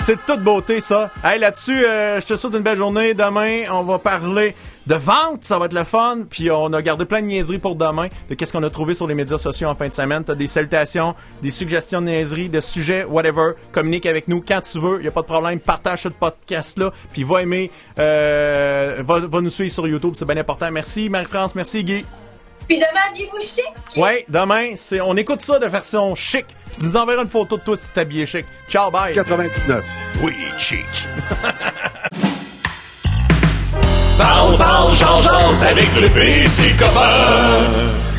C'est toute beauté, ça. Hey, là-dessus, euh, je te souhaite une belle journée. Demain, on va parler de vente. Ça va être le fun. Puis on a gardé plein de niaiseries pour demain. De qu'est-ce qu'on a trouvé sur les médias sociaux en fin de semaine. T'as des salutations, des suggestions de niaiseries, de sujets, whatever. Communique avec nous quand tu veux. Y a pas de problème. Partage ce podcast-là. Puis va aimer, euh, va, va nous suivre sur YouTube. C'est bien important. Merci Marie-France. Merci Guy. Puis demain, habillez-vous chic. Ouais, demain, c'est, on écoute ça de version chic. Tu nous enverras une photo de toi si t'es habillé chic. Ciao, bye. 99. Oui, chic. (laughs) Parle, parle, change, change avec le PC copain.